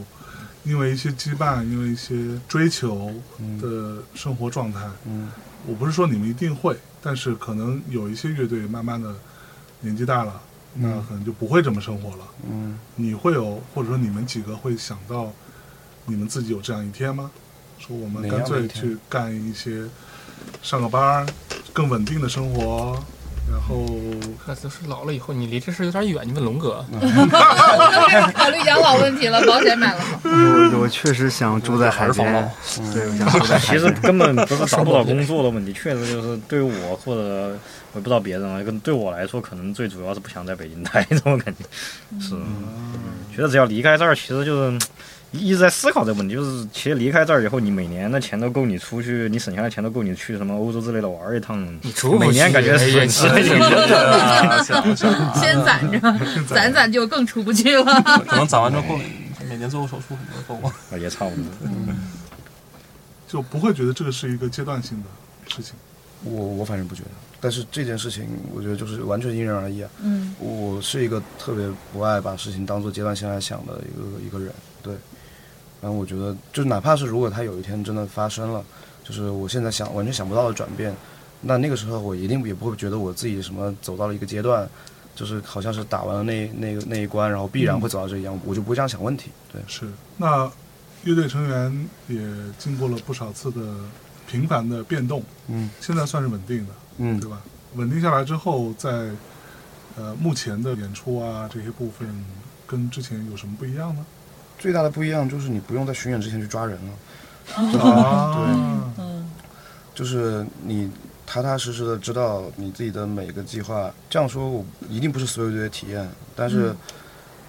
因为一些羁绊，因为一些追求的生活状态，嗯。我不是说你们一定会，但是可能有一些乐队慢慢的年纪大了，那可能就不会这么生活了。嗯，你会有，或者说你们几个会想到，你们自己有这样一天吗？说我们干脆去干一些上个班儿，更稳定的生活，然后那就是老了以后，你离这事有点远，你问龙哥。考虑养老问题了，保险买了吗？我我确实想住在海边，对，我想住在海其 实。根本不是找不找工作的问题，确实就是对我或者我也不知道别人啊，跟对我来说，可能最主要是不想在北京待，这种感觉是，觉得只要离开这儿，其实就是。一直在思考这个问题，就是其实离开这儿以后，你每年的钱都够你出去，你省下来钱都够你去什么欧洲之类的玩一趟。你出不去每年感觉损失你挺多的。先攒着，攒攒就更出不去了。可能攒完之后每年做个手术，可能够。啊也差不多。就不会觉得这个是一个阶段性的事情。我我反正不觉得，但是这件事情，我觉得就是完全因人而异啊。嗯我是一个特别不爱把事情当做阶段性来想的一个一个人，对。然后我觉得，就哪怕是如果他有一天真的发生了，就是我现在想完全想不到的转变，那那个时候我一定也不会觉得我自己什么走到了一个阶段，就是好像是打完了那那个那一关，然后必然会走到这一样，我就不会这样想问题。对，是，那乐队成员也经过了不少次的频繁的变动，嗯现在算是稳定的，嗯对吧？稳定下来之后，在呃目前的演出啊这些部分，跟之前有什么不一样呢？最大的不一样就是你不用在巡演之前去抓人了。啊，嗯就是你踏踏实实的知道你自己的每个计划。这样说，我一定不是所有队的体验，但是，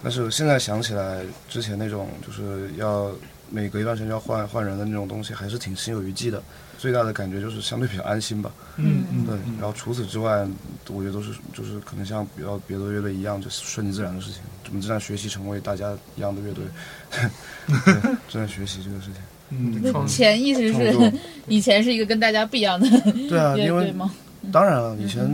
但是现在想起来，之前那种就是要每隔一段时间要换换人的那种东西，还是挺心有余悸的。最大的感觉就是相对比较安心吧。嗯嗯，对，嗯然后除此之外，我觉得都是就是可能像比较别的乐队一样，就顺其自然的事情。我们正在学习成为大家一样的乐队，正在学习这个事情。嗯那潜意识是 以前是一个跟大家不一样的对啊，因为？当然了，以前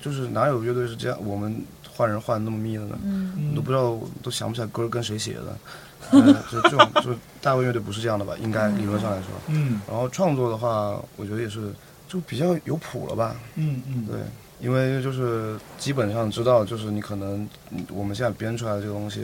就是哪有乐队是这样，我们换人换的那么密的呢？嗯你都不知道，都想不起来歌跟谁写的。呃，就这种，就大卫乐队不是这样的吧？应该理论上来说。嗯然后创作的话，我觉得也是，就比较有谱了吧？嗯嗯，对，因为就是基本上知道，就是你可能嗯我们现在编出来的这个东西，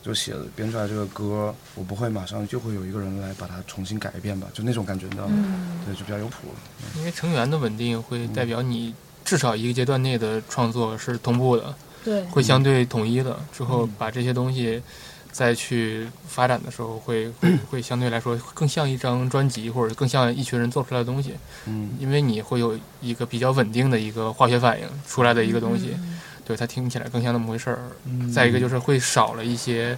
就写的编出来这个歌，我不会马上就会有一个人来把它重新改一遍吧？就那种感觉，你知道吗？嗯对，就比较有谱了。因为成员的稳定会代表你至少一个阶段内的创作是同步的，对，会相对统一的。之后嗯把这些东西再去发展的时候，会会会相对来说更像一张专辑，或者更像一群人做出来的东西。嗯因为你会有一个比较稳定的一个化学反应出来的一个东西，嗯对它听起来更像那么回事儿。嗯再一个就是会少了一些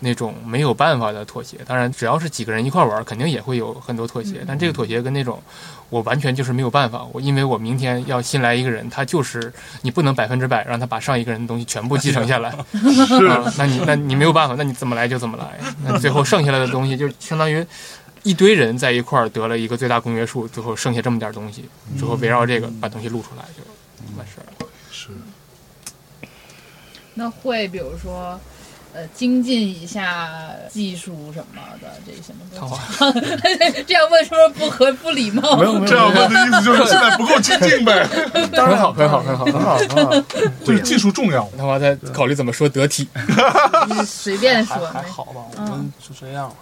那种没有办法的妥协。当然，只要是几个人一块玩儿，肯定也会有很多妥协。但这个妥协跟那种我完全就是没有办法，我因为我明天要新来一个人，他就是你不能百分之百让他把上一个人的东西全部继承下来，啊，那你那你没有办法，那你怎么来就怎么来。那最后剩下来的东西就相当于。一堆人在一块儿得了一个最大公约数，最后剩下这么点儿东西，最后围绕这个把东西录出来就完事儿了。是那会比如说，呃精进一下技术什么的这些吗？这样问是不是不合不礼貌？没有没有这样问的意思就是现在不够精进呗。很好，很好，很好。很好很好，对，技术重要。他妈在考虑怎么说得体，你随便说还，好吧，我嗯们就这样。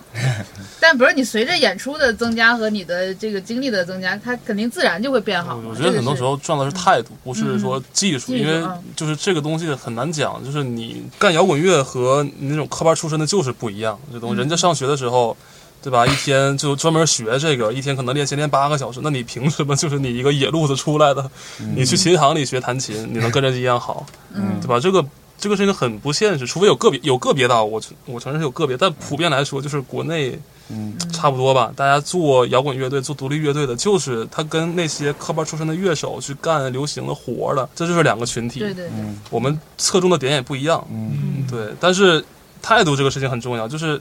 但不是你随着演出的增加和你的这个经历的增加，它肯定自然就会变好嘛。我觉得很多时候重要的是态度，不是说技术，因为嗯就是这个东西很难讲，就是你干摇滚乐和你那种科班出身的就是不一样。这东西，人家上学的时候。对吧？一天就专门学这个，一天可能练琴练八个小时，那你凭什么就是你一个野路子出来的？你去琴行里学弹琴，你能跟人家一样好，嗯对吧？这个这个是一个很不现实，除非有个别有个别的啊，我我承认是有个别，但普遍来说就是国内嗯差不多吧。大家做摇滚乐队、做独立乐队的，就是他跟那些科班出身的乐手去干流行的活儿的，这就是两个群体。对对对，嗯我们侧重的点也不一样。嗯对，但是态度这个事情很重要，就是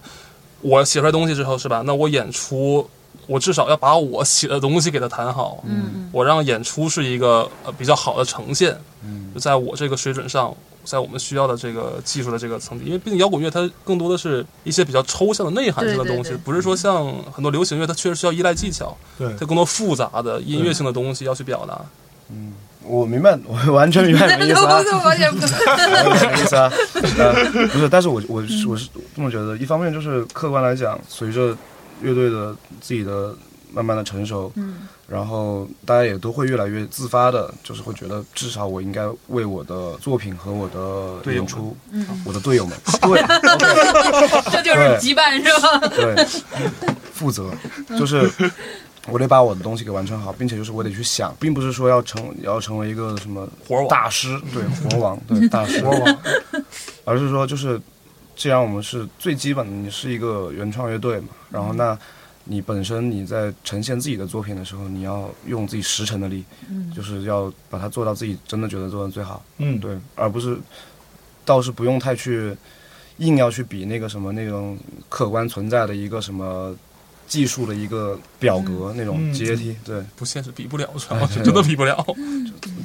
我写出来东西之后，是吧？那我演出，我至少要把我写的东西给他弹好，嗯嗯我让演出是一个呃比较好的呈现，嗯就在我这个水准上，在我们需要的这个技术的这个层级，因为毕竟摇滚乐它更多的是一些比较抽象的内涵性的东西，对对对不是说像很多流行乐，它确实需要依赖技巧，对它更多复杂的音乐性的东西要去表达。嗯，我明白，我完全明白你的意思啊。我什么意思啊？呃，不是，但是我我是我是这么觉得，一方面就是客观来讲，随着乐队的自己的慢慢的成熟，嗯然后大家也都会越来越自发的，就是会觉得至少我应该为我的作品和我的演出，嗯，我的队友们，对。这就是羁绊是吧？对，负责，就是我得把我的东西给完成好，并且就是我得去想，并不是说要成要成为一个什么活大师，对，活王，对，大师，活王，而是说就是，既然我们是最基本的，你是一个原创乐队嘛，然后那。你本身你在呈现自己的作品的时候，你要用自己十成的力，嗯。就是要把它做到自己真的觉得做的最好，嗯，对，而不是倒是不用太去硬要去比那个什么那种客观存在的一个什么技术的一个表格、那种嗯。阶梯，对，不现实，比不了，主要是 真的比不了，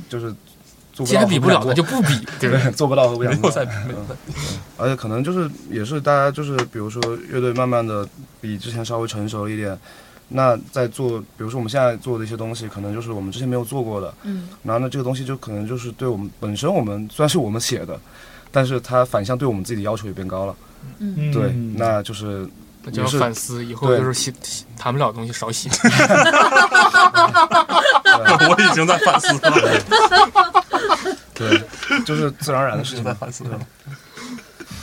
就是做不既到然比不了，那就不比，对不对？做不到和不想做没有再比，没有再比。而且可能就是也是大家就是比如说乐队慢慢的比之前稍微成熟了一点，那在做，比如说我们现在做的一些东西，可能就是我们之前没有做过的，嗯然后呢这个东西就可能就是对我们本身我们虽然是我们写的，但是它反向对我们自己的要求也变高了，嗯对，那就是那就是反思，以后就是写写谈不了的东西少写。我已经在反思了，对，就是自然而然的事情在。反思了。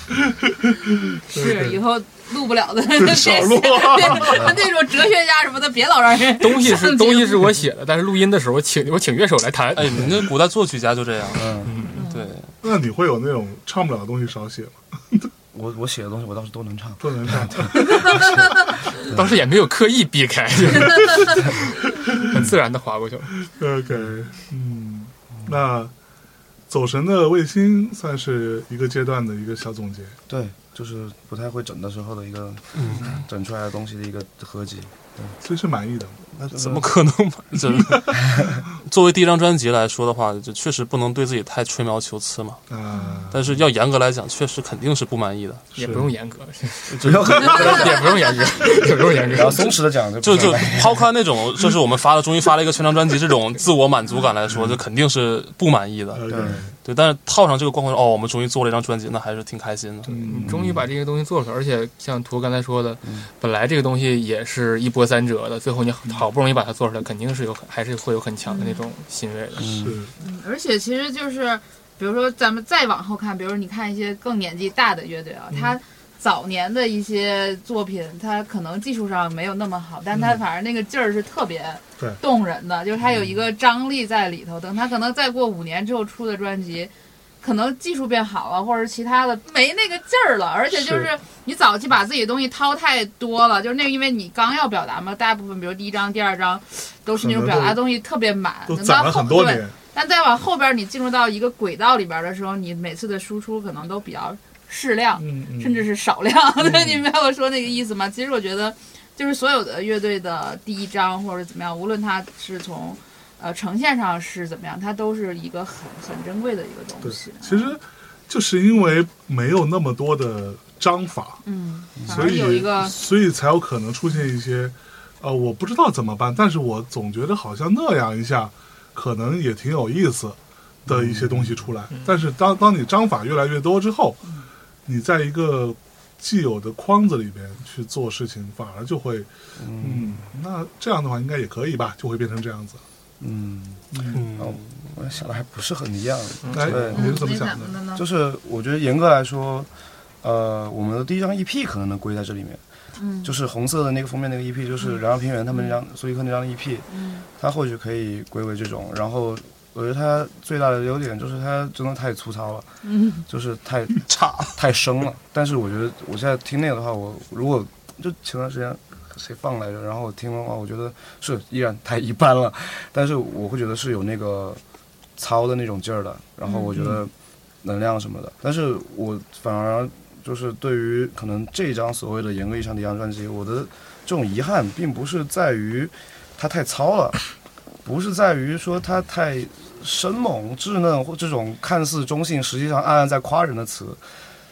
是以后录不了的，少录那种哲学家什么的，别老让人 东西是东西是我写的，但是录音的时候我请我请乐手来弹。哎，你那古代作曲家就这样，嗯，对，那你会有那种唱不了的东西少写吗？我我写的东西我倒是都能唱。都能唱。当时也没有刻意避开，很自然的划过去了。OK，嗯，那走神的卫星算是一个阶段的一个小总结。对，就是不太会整的时候的一个嗯整出来的东西的一个合集。所以是满意的。那 怎么可能嘛？这 作为第一张专辑来说的话，就确实不能对自己太吹毛求疵嘛。啊，但是要严格来讲，确实肯定是不满意的。也不用严格，也不用严格，也不用严格。然后松弛的讲就就抛开那种，就是我们发了，终于发了一个全张专辑这种自我满足感来说，这肯定是不满意的。对对，但是套上这个光环，哦，我们终于做了一张专辑，那还是挺开心的。嗯。终于把这个东西做出来，而且像图刚才说的，本来这个东西也是一波三折的，最后你好不容易把它做出来，肯定是有还是会有很强的那种欣慰的。嗯。是，嗯而且其实就是，比如说咱们再往后看，比如你看一些更年纪大的乐队啊，他早年的一些作品，它可能技术上没有那么好，但它反正那个劲儿是特别动人的，就是它有一个张力在里头。等它可能再过五年之后出的专辑。可能技术变好了，或者是其他的没那个劲儿了，而且就是是你早期把自己的东西掏太多了，就是那个，因为你刚要表达嘛，大部分比如第一章、第二章都是那种表达东西特别满，都攒了等到后对很多年。但再往后边，你进入到一个轨道里边的时候，你每次的输出可能都比较适量，甚至是少量。对，你明白我说那个意思吗？其实我觉得，就是所有的乐队的第一章或者怎么样，无论它是从呃呈现上是怎么样，它都是一个很很珍贵的一个东对西。，其实就是因为没有那么多的章法，嗯，所以有一个所以才有可能出现一些，呃，我不知道怎么办，但是我总觉得好像那样一下，可能也挺有意思的一些东西出来。但是当当你章法越来越多之后，你在一个既有的框子里边去做事情，反而就会，嗯，那这样的话应该也可以吧，就会变成这样子。嗯，嗯哦，我想的还不是很一样。哎对，你是怎么想的？呢？就是我觉得严格来说，呃，我们的第一张 EP 可能能归在这里面，嗯就是红色的那个封面那个 EP，就是燃烧平原他们那张苏伊克那张 EP，嗯它或许可以归为这种。然后我觉得它最大的优点就是它真的太粗糙了，嗯。就是太 差，太生了。但是我觉得我现在听那个的话，我如果就前段时间谁放来着，然后我听的话，我觉得是依然太一般了，但是我会觉得是有那个糙的那种劲儿的，然后我觉得能量什么的，但是我反而就是对于可能这张所谓的严格意义上的一张专辑，我的这种遗憾并不是在于它太糙了，不是在于说它太生猛稚嫩或这种看似中性，实际上暗暗在夸人的词。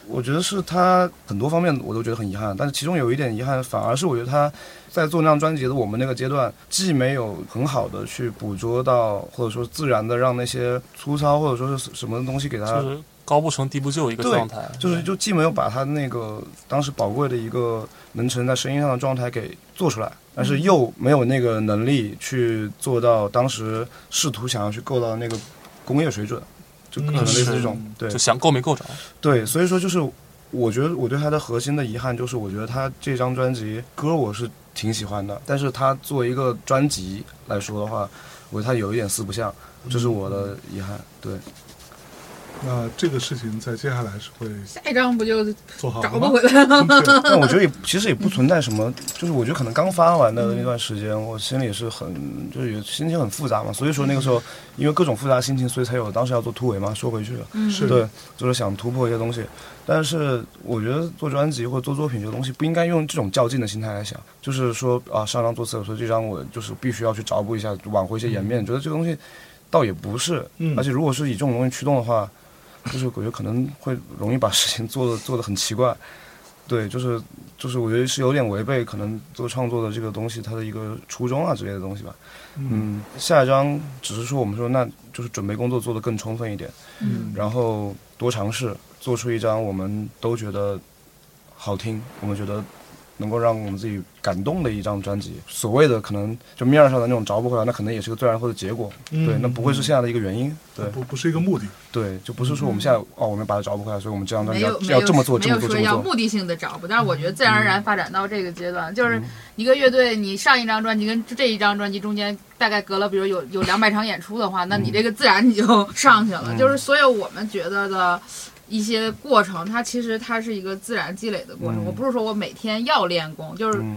我觉得是他很多方面我都觉得很遗憾，但是其中有一点遗憾，反而是我觉得他在做那张专辑的我们那个阶段，既没有很好的去捕捉到，或者说自然的让那些粗糙或者说是什么东西给他就是高不成低不就一个状态，就是就既没有把他那个当时宝贵的一个能承在声音上的状态给做出来，但是又没有那个能力去做到当时试图想要去够到那个工业水准，就可能类似这种、对就想够没够着。对，所以说就是我觉得我对他的核心的遗憾就是，我觉得他这张专辑歌我是挺喜欢的，但是他作为一个专辑来说的话，我觉得他有一点四不像，这是我的遗憾。对，那这个事情在接下来是会下一张不就做好了吗？找不回来了吗？但我觉得也其实也不存在什么，就是我觉得可能刚发完的那段时间，我心里是很就是有心情很复杂嘛，所以说那个时候因为各种复杂心情，所以才有当时要做突围嘛。说回去了，嗯是对，就是想突破一些东西。但是我觉得做专辑或者做作品这个东西，不应该用这种较劲的心态来想，就是说啊，上张做次，所以这张我就是必须要去找补一下，挽回一些颜面。觉得这个东西倒也不是，嗯而且如果是以这种东西驱动的话，就是我觉得可能会容易把事情做的做的很奇怪。对，就是就是我觉得是有点违背可能做创作的这个东西它的一个初衷啊之类的东西吧。嗯，下一章只是说我们说那就是准备工作做得更充分一点，嗯然后多尝试做出一张我们都觉得好听，我们觉得能够让我们自己感动的一张专辑。所谓的可能就面儿上的那种找不回来，那可能也是个最然后的结果。嗯对，那不会是现在的一个原因。对不不是一个目的。对，就不是说我们现在哦，我们把它找不回来，所以我们这张专辑要没有没有要这么做，没这么做，有说要这么做。目的性的找不，但是我觉得自然而然发展到这个阶段，就是一个乐队，你上一张专辑跟这一张专辑中间大概隔了，比如有有两百场演出的话，那你这个自然你就上去了。嗯就是所有我们觉得的。一些过程，它其实它是一个自然积累的过程。嗯我不是说我每天要练功，就是嗯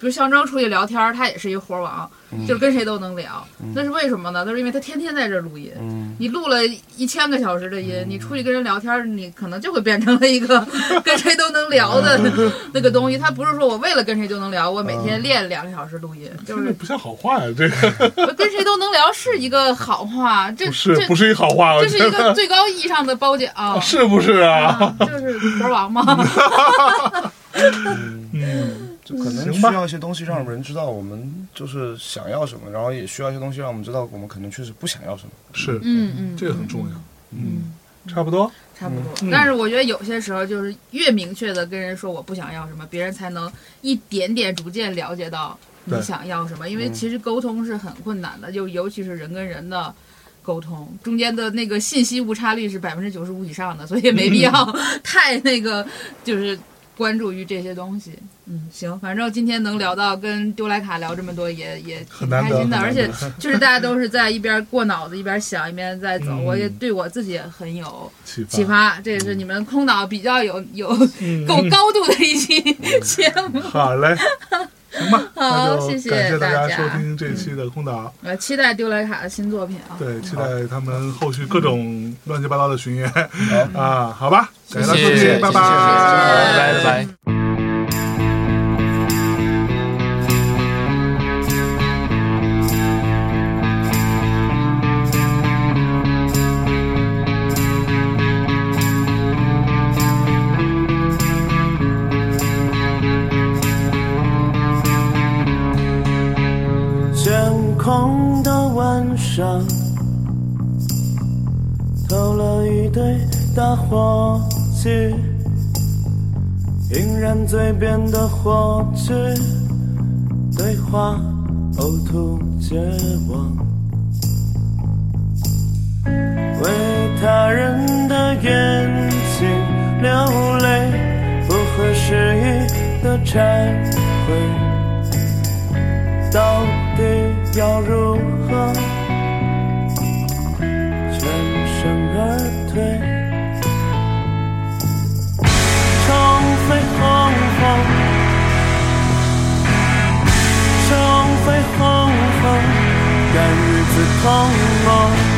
比如象征出去聊天儿，他也是一活王，嗯就是跟谁都能聊。那是为什么呢？那是因为他天天在这儿录音。嗯你录了一千个小时的音，你出去跟人聊天儿，你可能就会变成了一个 跟谁都能聊的 那个东西。他不是说我为了跟谁就能聊，我每天练两个小时录音，就是不像好话呀，这个跟谁都能聊是一个好话，这不是这不是一好话，我这是一个最高意义上的褒奖，是不是啊？啊，就是活王嘛。嗯，就可能需要一些东西让人知道我们就是想要什么，然后也需要一些东西让我们知道我们可能确实不想要什么。是，嗯嗯，这个很重要。嗯。差不多。差不多。嗯但是我觉得有些时候就是越明确的跟人说我不想要什么，别人才能一点点逐渐了解到你想要什么。因为其实沟通是很困难的，就尤其是人跟人的。沟通中间的那个信息误差率是百分之九十五以上的，所以也没必要 太那个，就是关注于这些东西。嗯，行，反正今天能聊到跟丢莱卡聊这么多也，也挺很难得开心的，而且 就是大家都是在一边过脑子一边想一边在走，嗯我也对我自己也很有启发。启发，这也是你们空岛比较有有嗯。够高度的一期节目。好嘞，行吧，那就谢谢感谢大大家收听这期的空岛。呃，期待丢莱卡的新作品啊！对，期待他们后续各种乱七八糟的巡演啊，好吧，感谢大家收谢谢听，拜谢谢拜拜拜拜。打火机，引燃嘴边的火炬，对话呕吐绝望，为他人的眼睛流泪，不合时宜的忏悔。到底要如何全身而退？宠妃红红，宠妃红红，干日子同梦。